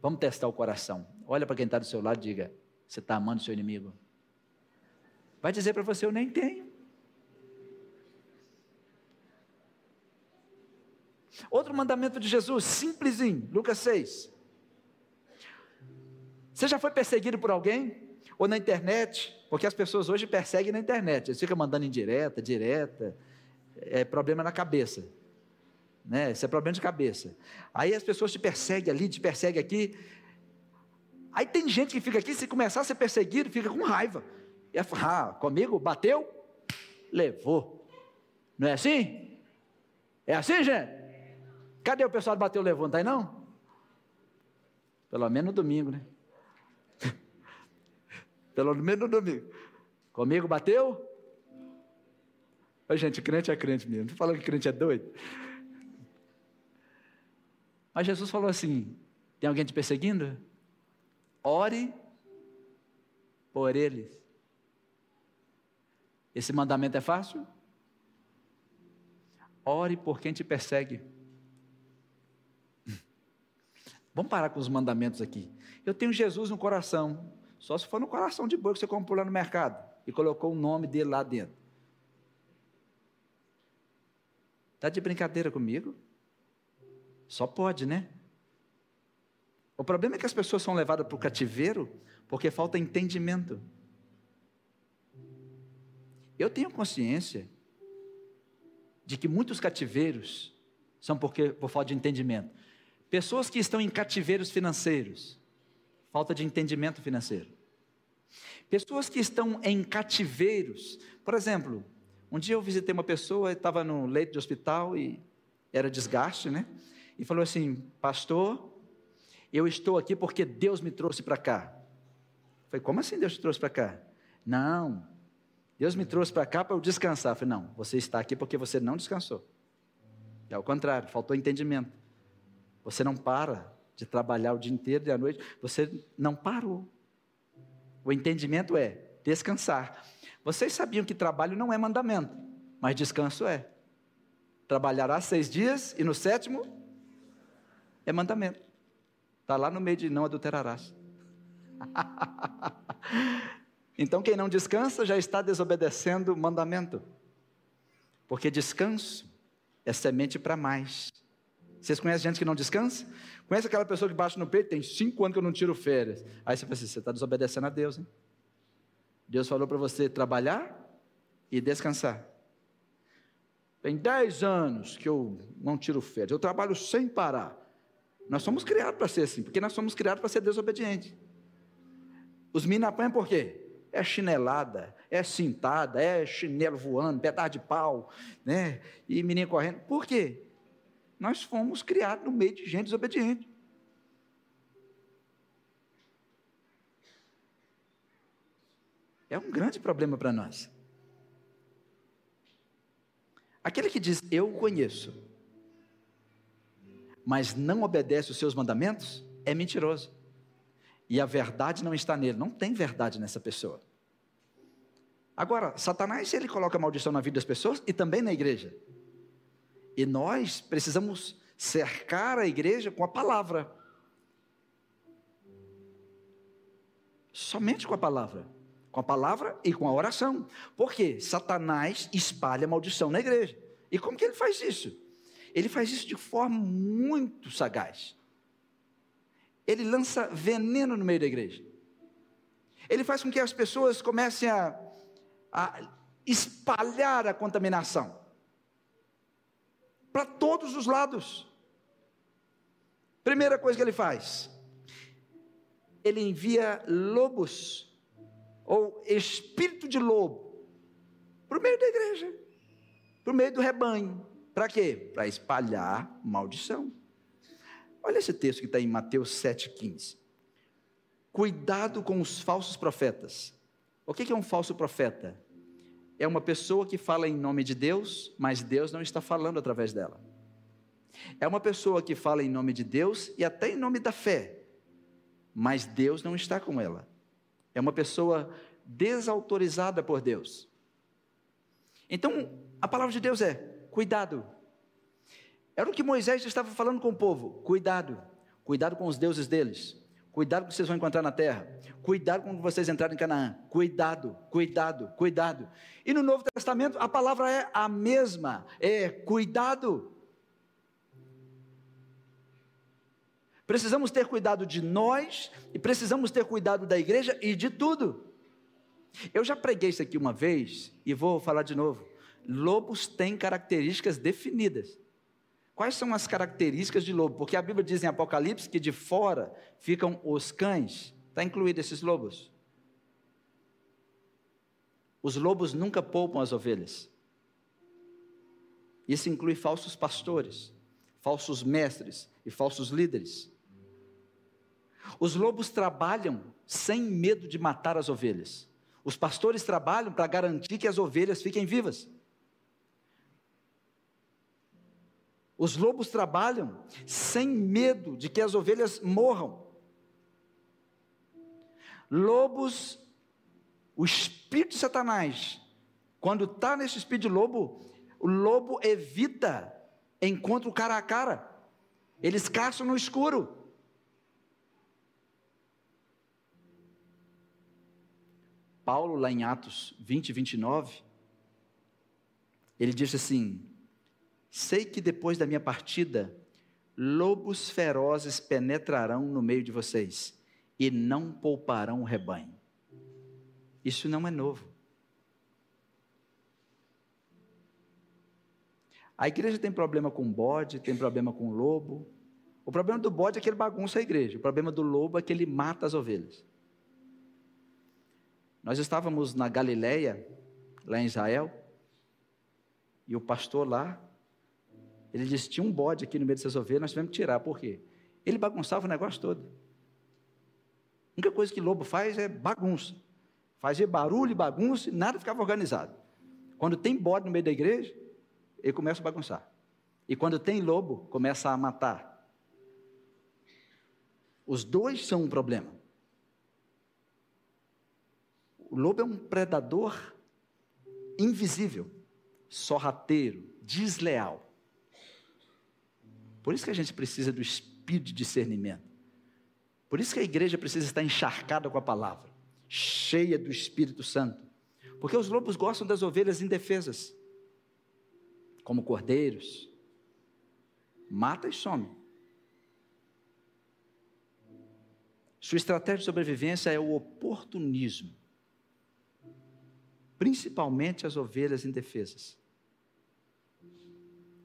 Vamos testar o coração. Olha para quem está do seu lado e diga: Você está amando o seu inimigo? Vai dizer para você: Eu nem tenho. Outro mandamento de Jesus, simplesinho, Lucas 6. Você já foi perseguido por alguém? Ou na internet, porque as pessoas hoje perseguem na internet, eles ficam mandando indireta, direta, é problema na cabeça. Né? Isso é problema de cabeça. Aí as pessoas te perseguem ali, te perseguem aqui. Aí tem gente que fica aqui, se começar a ser perseguido, fica com raiva. E ah, comigo bateu, levou. Não é assim? É assim, gente? Cadê o pessoal que bateu, levou? Não tá aí não? Pelo menos no domingo, né? [laughs] Pelo menos no domingo. Comigo bateu? Ô, gente, crente é crente mesmo. Estou falando que crente é doido. Mas Jesus falou assim: tem alguém te perseguindo? Ore por eles. Esse mandamento é fácil? Ore por quem te persegue. Vamos parar com os mandamentos aqui. Eu tenho Jesus no coração. Só se for no coração de boi que você comprou lá no mercado e colocou o nome dele lá dentro. Está de brincadeira comigo? Só pode, né? O problema é que as pessoas são levadas para o cativeiro porque falta entendimento. Eu tenho consciência de que muitos cativeiros são porque, por falta de entendimento. Pessoas que estão em cativeiros financeiros, falta de entendimento financeiro. Pessoas que estão em cativeiros, por exemplo, um dia eu visitei uma pessoa, estava no leito de hospital e era desgaste, né? E falou assim: Pastor, eu estou aqui porque Deus me trouxe para cá. Eu falei: Como assim Deus te trouxe para cá? Não, Deus me trouxe para cá para eu descansar. Eu falei: Não, você está aqui porque você não descansou. É o contrário, faltou entendimento. Você não para de trabalhar o dia inteiro e à noite, você não parou. O entendimento é descansar. Vocês sabiam que trabalho não é mandamento, mas descanso é. Trabalhará seis dias e no sétimo é mandamento. Está lá no meio de não adulterarás. [laughs] então quem não descansa já está desobedecendo o mandamento. Porque descanso é semente para mais. Vocês conhecem gente que não descansa? Conhece aquela pessoa que bate no peito? Tem cinco anos que eu não tiro férias. Aí você pensa assim, você está desobedecendo a Deus, hein? Deus falou para você trabalhar e descansar. Tem dez anos que eu não tiro férias. Eu trabalho sem parar. Nós somos criados para ser assim, porque nós somos criados para ser desobedientes. Os meninos apanham por quê? É chinelada, é cintada, é chinelo voando, pedaço de pau, né? E menino correndo. Por quê? Nós fomos criados no meio de gente desobediente. É um grande problema para nós. Aquele que diz eu o conheço, mas não obedece os seus mandamentos, é mentiroso. E a verdade não está nele, não tem verdade nessa pessoa. Agora, Satanás, ele coloca maldição na vida das pessoas e também na igreja. E nós precisamos cercar a igreja com a palavra. Somente com a palavra. Com a palavra e com a oração. Porque Satanás espalha maldição na igreja. E como que ele faz isso? Ele faz isso de forma muito sagaz. Ele lança veneno no meio da igreja. Ele faz com que as pessoas comecem a, a espalhar a contaminação para todos os lados. Primeira coisa que ele faz, ele envia lobos, ou espírito de lobo, para o meio da igreja, para o meio do rebanho. Para quê? Para espalhar maldição. Olha esse texto que está em Mateus 7,15. Cuidado com os falsos profetas. O que é um falso profeta? É uma pessoa que fala em nome de Deus, mas Deus não está falando através dela. É uma pessoa que fala em nome de Deus e até em nome da fé, mas Deus não está com ela. É uma pessoa desautorizada por Deus. Então, a palavra de Deus é: cuidado. Era o que Moisés estava falando com o povo: cuidado, cuidado com os deuses deles. Cuidado com o que vocês vão encontrar na terra. Cuidado quando vocês entrarem em Canaã. Cuidado, cuidado, cuidado. E no Novo Testamento a palavra é a mesma, é cuidado. Precisamos ter cuidado de nós e precisamos ter cuidado da igreja e de tudo. Eu já preguei isso aqui uma vez e vou falar de novo. Lobos têm características definidas. Quais são as características de lobo? Porque a Bíblia diz em Apocalipse que de fora ficam os cães Está incluído esses lobos. Os lobos nunca poupam as ovelhas. Isso inclui falsos pastores, falsos mestres e falsos líderes. Os lobos trabalham sem medo de matar as ovelhas. Os pastores trabalham para garantir que as ovelhas fiquem vivas. Os lobos trabalham sem medo de que as ovelhas morram. Lobos, o espírito de Satanás, quando está nesse espírito de lobo, o lobo evita encontro cara a cara. Eles caçam no escuro. Paulo, lá em Atos 20, 29, ele diz assim: Sei que depois da minha partida, lobos ferozes penetrarão no meio de vocês e não pouparão o rebanho. Isso não é novo. A igreja tem problema com bode, tem problema com lobo. O problema do bode é que ele bagunça a igreja. O problema do lobo é que ele mata as ovelhas. Nós estávamos na Galileia, lá em Israel, e o pastor lá, ele disse: tinha um bode aqui no meio dessas ovelhas, nós tivemos que tirar. Por quê? Ele bagunçava o negócio todo. A única coisa que lobo faz é bagunça. Fazia barulho e bagunça e nada ficava organizado. Quando tem bode no meio da igreja, ele começa a bagunçar. E quando tem lobo, começa a matar. Os dois são um problema. O lobo é um predador invisível, sorrateiro, desleal. Por isso que a gente precisa do espírito de discernimento. Por isso que a igreja precisa estar encharcada com a palavra, cheia do Espírito Santo. Porque os lobos gostam das ovelhas indefesas como cordeiros, mata e some. Sua estratégia de sobrevivência é o oportunismo, principalmente as ovelhas indefesas.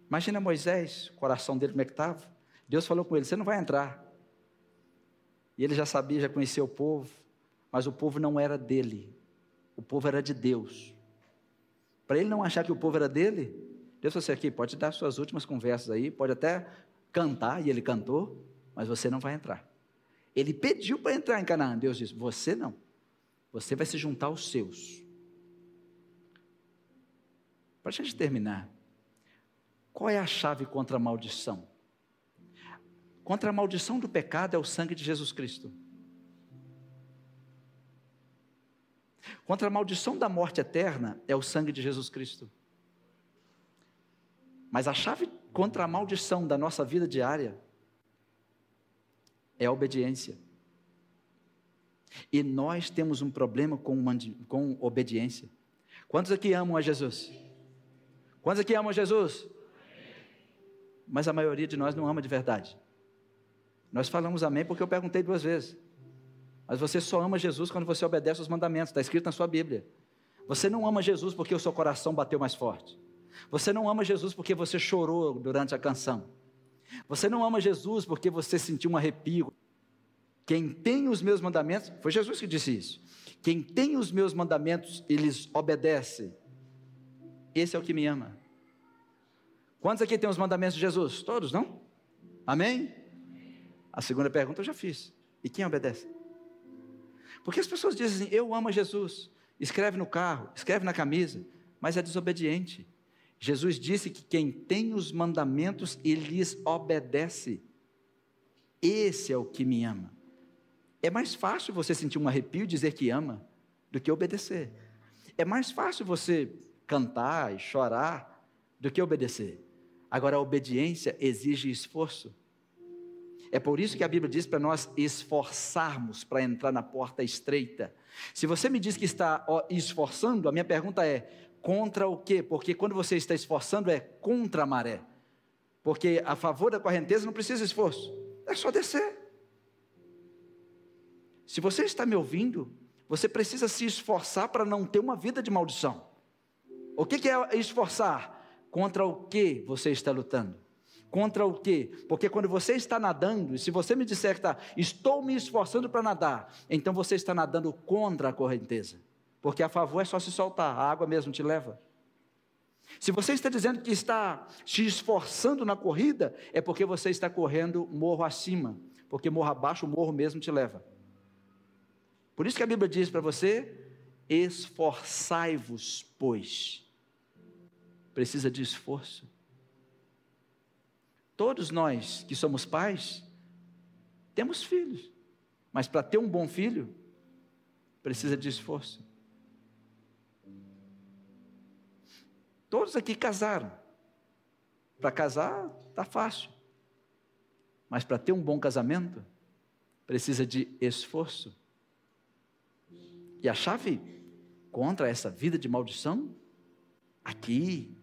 Imagina Moisés, o coração dele como é que estava. Deus falou com ele: Você não vai entrar. E ele já sabia, já conhecia o povo, mas o povo não era dele, o povo era de Deus. Para ele não achar que o povo era dele, Deus você aqui, pode dar suas últimas conversas aí, pode até cantar, e ele cantou, mas você não vai entrar. Ele pediu para entrar em Canaã. Deus disse: Você não. Você vai se juntar aos seus. Para a gente terminar, qual é a chave contra a maldição? Contra a maldição do pecado é o sangue de Jesus Cristo. Contra a maldição da morte eterna é o sangue de Jesus Cristo. Mas a chave contra a maldição da nossa vida diária é a obediência. E nós temos um problema com, com obediência. Quantos aqui amam a Jesus? Quantos aqui amam a Jesus? Mas a maioria de nós não ama de verdade. Nós falamos amém porque eu perguntei duas vezes. Mas você só ama Jesus quando você obedece os mandamentos, está escrito na sua Bíblia. Você não ama Jesus porque o seu coração bateu mais forte. Você não ama Jesus porque você chorou durante a canção. Você não ama Jesus porque você sentiu um arrepio. Quem tem os meus mandamentos, foi Jesus que disse isso. Quem tem os meus mandamentos e lhes obedece, esse é o que me ama. Quantos aqui tem os mandamentos de Jesus? Todos, não? Amém? A segunda pergunta eu já fiz. E quem obedece? Porque as pessoas dizem assim, eu amo Jesus. Escreve no carro, escreve na camisa, mas é desobediente. Jesus disse que quem tem os mandamentos e lhes obedece, esse é o que me ama. É mais fácil você sentir um arrepio e dizer que ama do que obedecer. É mais fácil você cantar e chorar do que obedecer. Agora, a obediência exige esforço. É por isso que a Bíblia diz para nós esforçarmos para entrar na porta estreita. Se você me diz que está esforçando, a minha pergunta é: Contra o quê? Porque quando você está esforçando é contra a maré. Porque a favor da correnteza não precisa esforço, é só descer. Se você está me ouvindo, você precisa se esforçar para não ter uma vida de maldição. O que é esforçar? Contra o que você está lutando? Contra o quê? Porque quando você está nadando, se você me disser que está, estou me esforçando para nadar, então você está nadando contra a correnteza. Porque a favor é só se soltar, a água mesmo te leva. Se você está dizendo que está se esforçando na corrida, é porque você está correndo morro acima, porque morro abaixo, o morro mesmo te leva. Por isso que a Bíblia diz para você: esforçai-vos, pois. Precisa de esforço. Todos nós que somos pais, temos filhos, mas para ter um bom filho, precisa de esforço. Todos aqui casaram. Para casar, está fácil. Mas para ter um bom casamento, precisa de esforço. E a chave contra essa vida de maldição, aqui,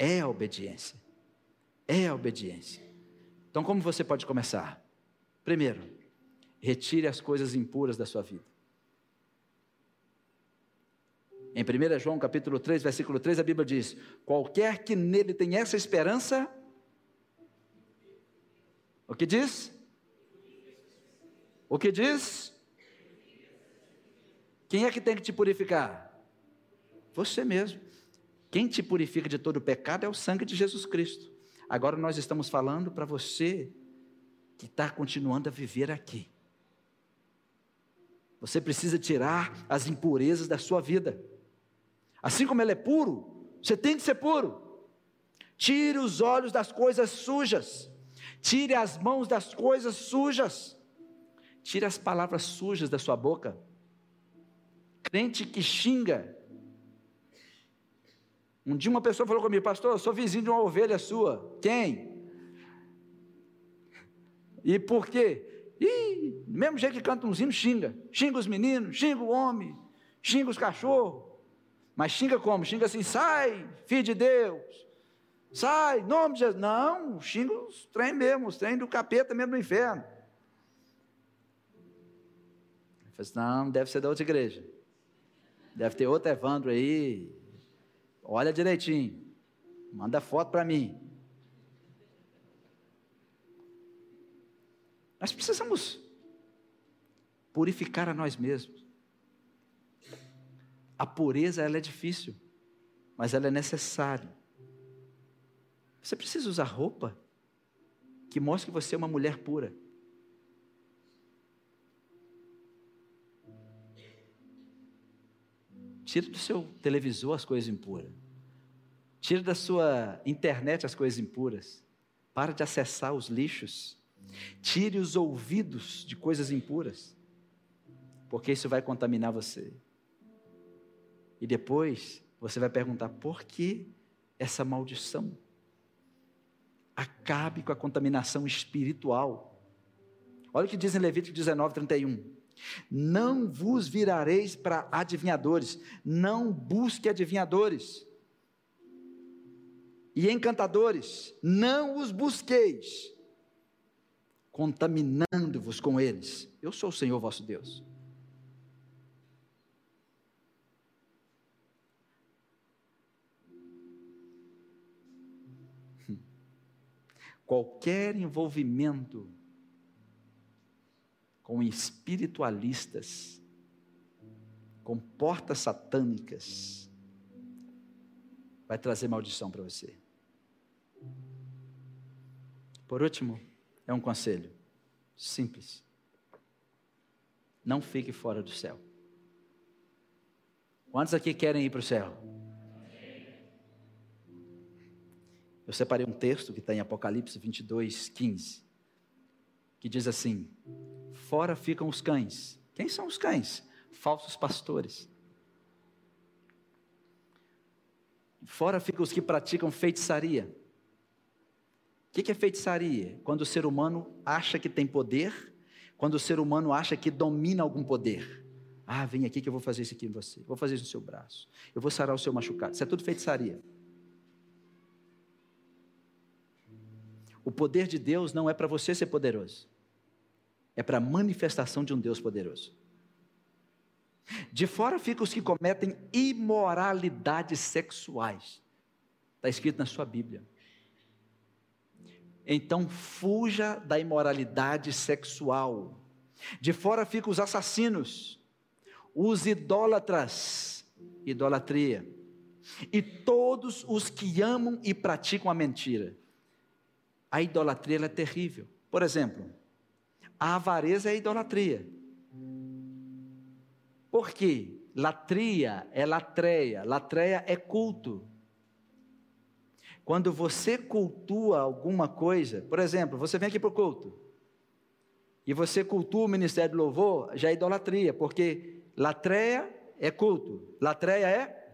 é a obediência é a obediência. Então, como você pode começar? Primeiro, retire as coisas impuras da sua vida. Em 1 João capítulo 3, versículo 3, a Bíblia diz: Qualquer que nele tem essa esperança, o que diz? O que diz? Quem é que tem que te purificar? Você mesmo. Quem te purifica de todo pecado é o sangue de Jesus Cristo. Agora nós estamos falando para você que está continuando a viver aqui. Você precisa tirar as impurezas da sua vida. Assim como ele é puro, você tem que ser puro. Tire os olhos das coisas sujas. Tire as mãos das coisas sujas. Tire as palavras sujas da sua boca. Crente que xinga, um dia uma pessoa falou comigo, pastor, eu sou vizinho de uma ovelha sua. Quem? E por quê? Ih, mesmo jeito que canta uns hinos, xinga. Xinga os meninos, xinga o homem, xinga os cachorros. Mas xinga como? Xinga assim, sai, filho de Deus. Sai, nome de Jesus. Não, xinga os trem mesmo, os trem do capeta mesmo do inferno. Eu falei assim, não, deve ser da outra igreja. Deve ter outro Evandro aí, Olha direitinho. Manda foto para mim. Nós precisamos purificar a nós mesmos. A pureza ela é difícil, mas ela é necessária. Você precisa usar roupa que mostre que você é uma mulher pura. Tira do seu televisor as coisas impuras. Tira da sua internet as coisas impuras. Para de acessar os lixos. Tire os ouvidos de coisas impuras. Porque isso vai contaminar você. E depois você vai perguntar: por que essa maldição? Acabe com a contaminação espiritual. Olha o que diz em Levítico 19, 31. Não vos virareis para adivinhadores, não busque adivinhadores. E encantadores, não os busqueis, contaminando-vos com eles. Eu sou o Senhor vosso Deus. Qualquer envolvimento com espiritualistas, com portas satânicas, vai trazer maldição para você. Por último, é um conselho simples. Não fique fora do céu. Quantos aqui querem ir para o céu? Eu separei um texto que está em Apocalipse 22, 15, que diz assim: Fora ficam os cães. Quem são os cães? Falsos pastores. Fora ficam os que praticam feitiçaria. O que é feitiçaria? Quando o ser humano acha que tem poder, quando o ser humano acha que domina algum poder. Ah, vem aqui que eu vou fazer isso aqui em você, vou fazer isso no seu braço, eu vou sarar o seu machucado. Isso é tudo feitiçaria. O poder de Deus não é para você ser poderoso é para a manifestação de um Deus poderoso. De fora ficam os que cometem imoralidades sexuais. Está escrito na sua Bíblia. então fuja da imoralidade sexual. De fora ficam os assassinos, os idólatras, idolatria, e todos os que amam e praticam a mentira. A idolatria é terrível. Por exemplo, a avareza é idolatria. Por quê? Latria é latreia, latreia é culto. Quando você cultua alguma coisa, por exemplo, você vem aqui para o culto, e você cultua o ministério do louvor, já é idolatria, porque latreia é culto, latreia é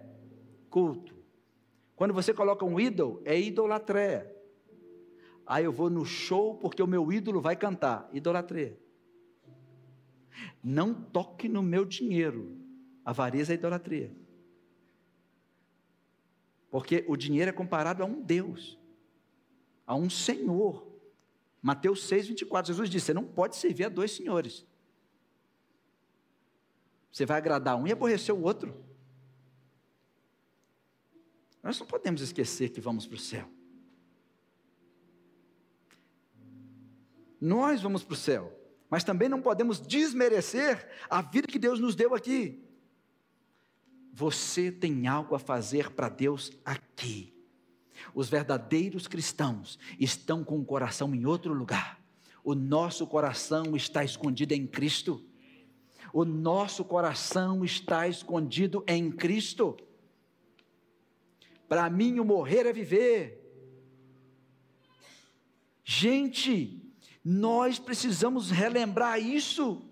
culto. Quando você coloca um ídolo, é idolatria. Aí eu vou no show porque o meu ídolo vai cantar, idolatria. Não toque no meu dinheiro, avareza é idolatria. Porque o dinheiro é comparado a um Deus, a um Senhor. Mateus 6, 24, Jesus disse: Você não pode servir a dois senhores. Você vai agradar um e aborrecer o outro. Nós não podemos esquecer que vamos para o céu. Nós vamos para o céu, mas também não podemos desmerecer a vida que Deus nos deu aqui. Você tem algo a fazer para Deus aqui. Os verdadeiros cristãos estão com o coração em outro lugar. O nosso coração está escondido em Cristo. O nosso coração está escondido em Cristo. Para mim, o morrer é viver. Gente, nós precisamos relembrar isso.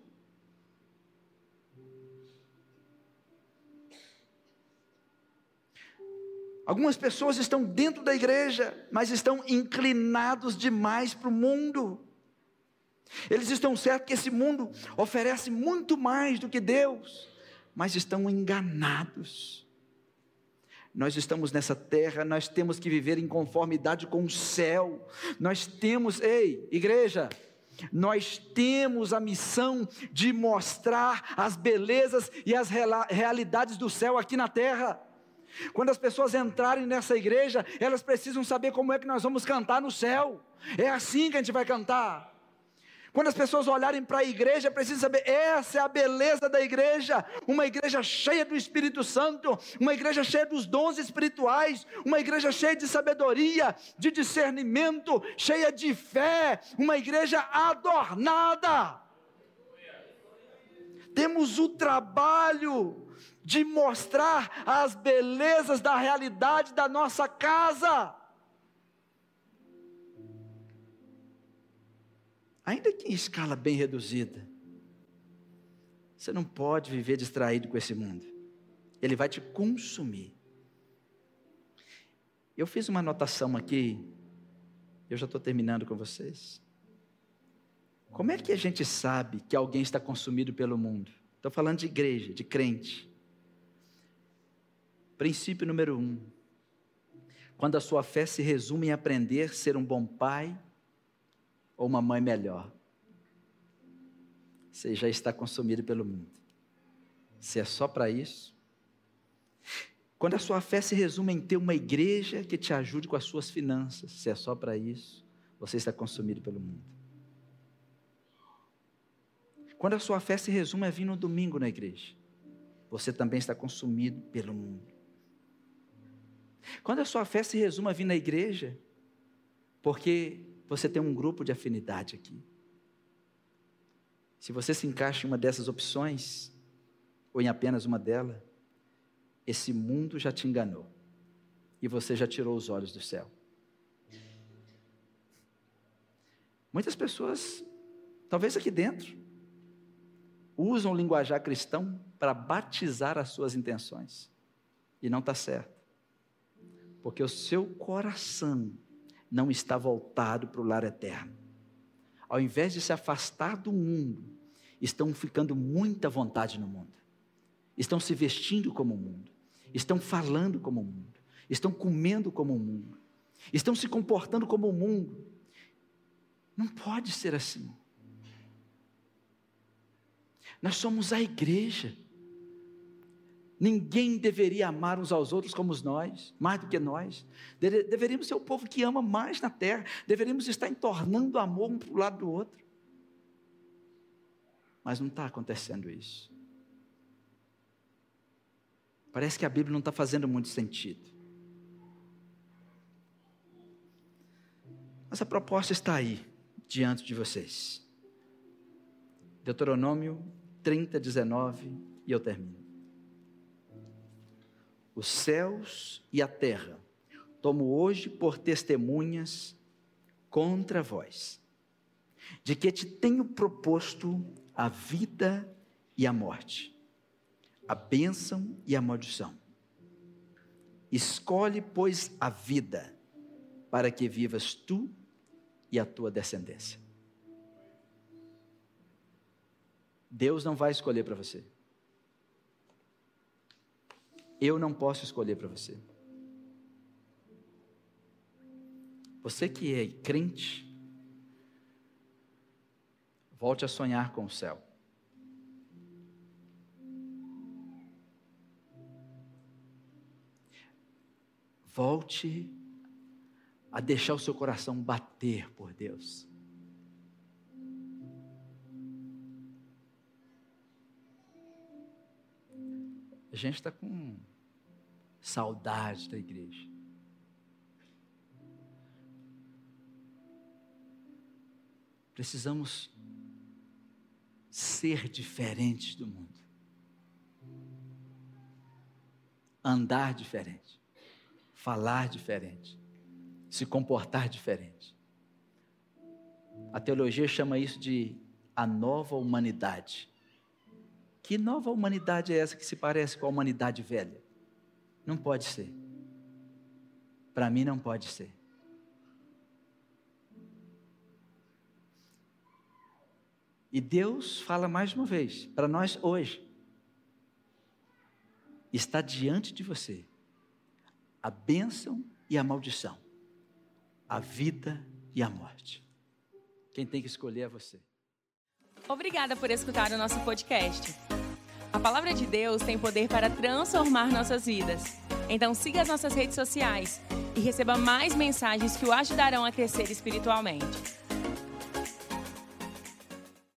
Algumas pessoas estão dentro da igreja, mas estão inclinados demais para o mundo. Eles estão certos que esse mundo oferece muito mais do que Deus, mas estão enganados. Nós estamos nessa terra, nós temos que viver em conformidade com o céu. Nós temos, ei, igreja, nós temos a missão de mostrar as belezas e as realidades do céu aqui na terra. Quando as pessoas entrarem nessa igreja, elas precisam saber como é que nós vamos cantar no céu. É assim que a gente vai cantar. Quando as pessoas olharem para a igreja, precisam saber, essa é a beleza da igreja, uma igreja cheia do Espírito Santo, uma igreja cheia dos dons espirituais, uma igreja cheia de sabedoria, de discernimento, cheia de fé, uma igreja adornada. Temos o trabalho de mostrar as belezas da realidade da nossa casa. Ainda que em escala bem reduzida. Você não pode viver distraído com esse mundo. Ele vai te consumir. Eu fiz uma anotação aqui. Eu já estou terminando com vocês. Como é que a gente sabe que alguém está consumido pelo mundo? Estou falando de igreja, de crente. Princípio número um: quando a sua fé se resume em aprender a ser um bom pai ou uma mãe melhor, você já está consumido pelo mundo. Se é só para isso. Quando a sua fé se resume em ter uma igreja que te ajude com as suas finanças, se é só para isso, você está consumido pelo mundo. Quando a sua fé se resume a vir no domingo na igreja, você também está consumido pelo mundo. Quando a sua fé se resume a vir na igreja, porque você tem um grupo de afinidade aqui. Se você se encaixa em uma dessas opções, ou em apenas uma delas, esse mundo já te enganou. E você já tirou os olhos do céu. Muitas pessoas, talvez aqui dentro, usam o linguajar cristão para batizar as suas intenções. E não está certo porque o seu coração não está voltado para o lar eterno. Ao invés de se afastar do mundo, estão ficando muita vontade no mundo, estão se vestindo como o mundo, estão falando como o mundo, estão comendo como o mundo, estão se comportando como o mundo. Não pode ser assim. Nós somos a igreja. Ninguém deveria amar uns aos outros como nós, mais do que nós. Deveríamos ser o povo que ama mais na terra. Deveríamos estar entornando amor um para o lado do outro. Mas não está acontecendo isso. Parece que a Bíblia não está fazendo muito sentido. Mas a proposta está aí, diante de vocês. Deuteronômio 30, 19, e eu termino. Os céus e a terra tomo hoje por testemunhas contra vós, de que te tenho proposto a vida e a morte, a bênção e a maldição. Escolhe, pois, a vida, para que vivas tu e a tua descendência. Deus não vai escolher para você. Eu não posso escolher para você. Você que é crente, volte a sonhar com o céu. Volte a deixar o seu coração bater por Deus. A gente está com saudade da igreja. Precisamos ser diferentes do mundo. Andar diferente. Falar diferente. Se comportar diferente. A teologia chama isso de a nova humanidade. Que nova humanidade é essa que se parece com a humanidade velha? Não pode ser. Para mim, não pode ser. E Deus fala mais uma vez para nós hoje. Está diante de você a bênção e a maldição, a vida e a morte. Quem tem que escolher é você. Obrigada por escutar o nosso podcast. A palavra de Deus tem poder para transformar nossas vidas. Então siga as nossas redes sociais e receba mais mensagens que o ajudarão a crescer espiritualmente.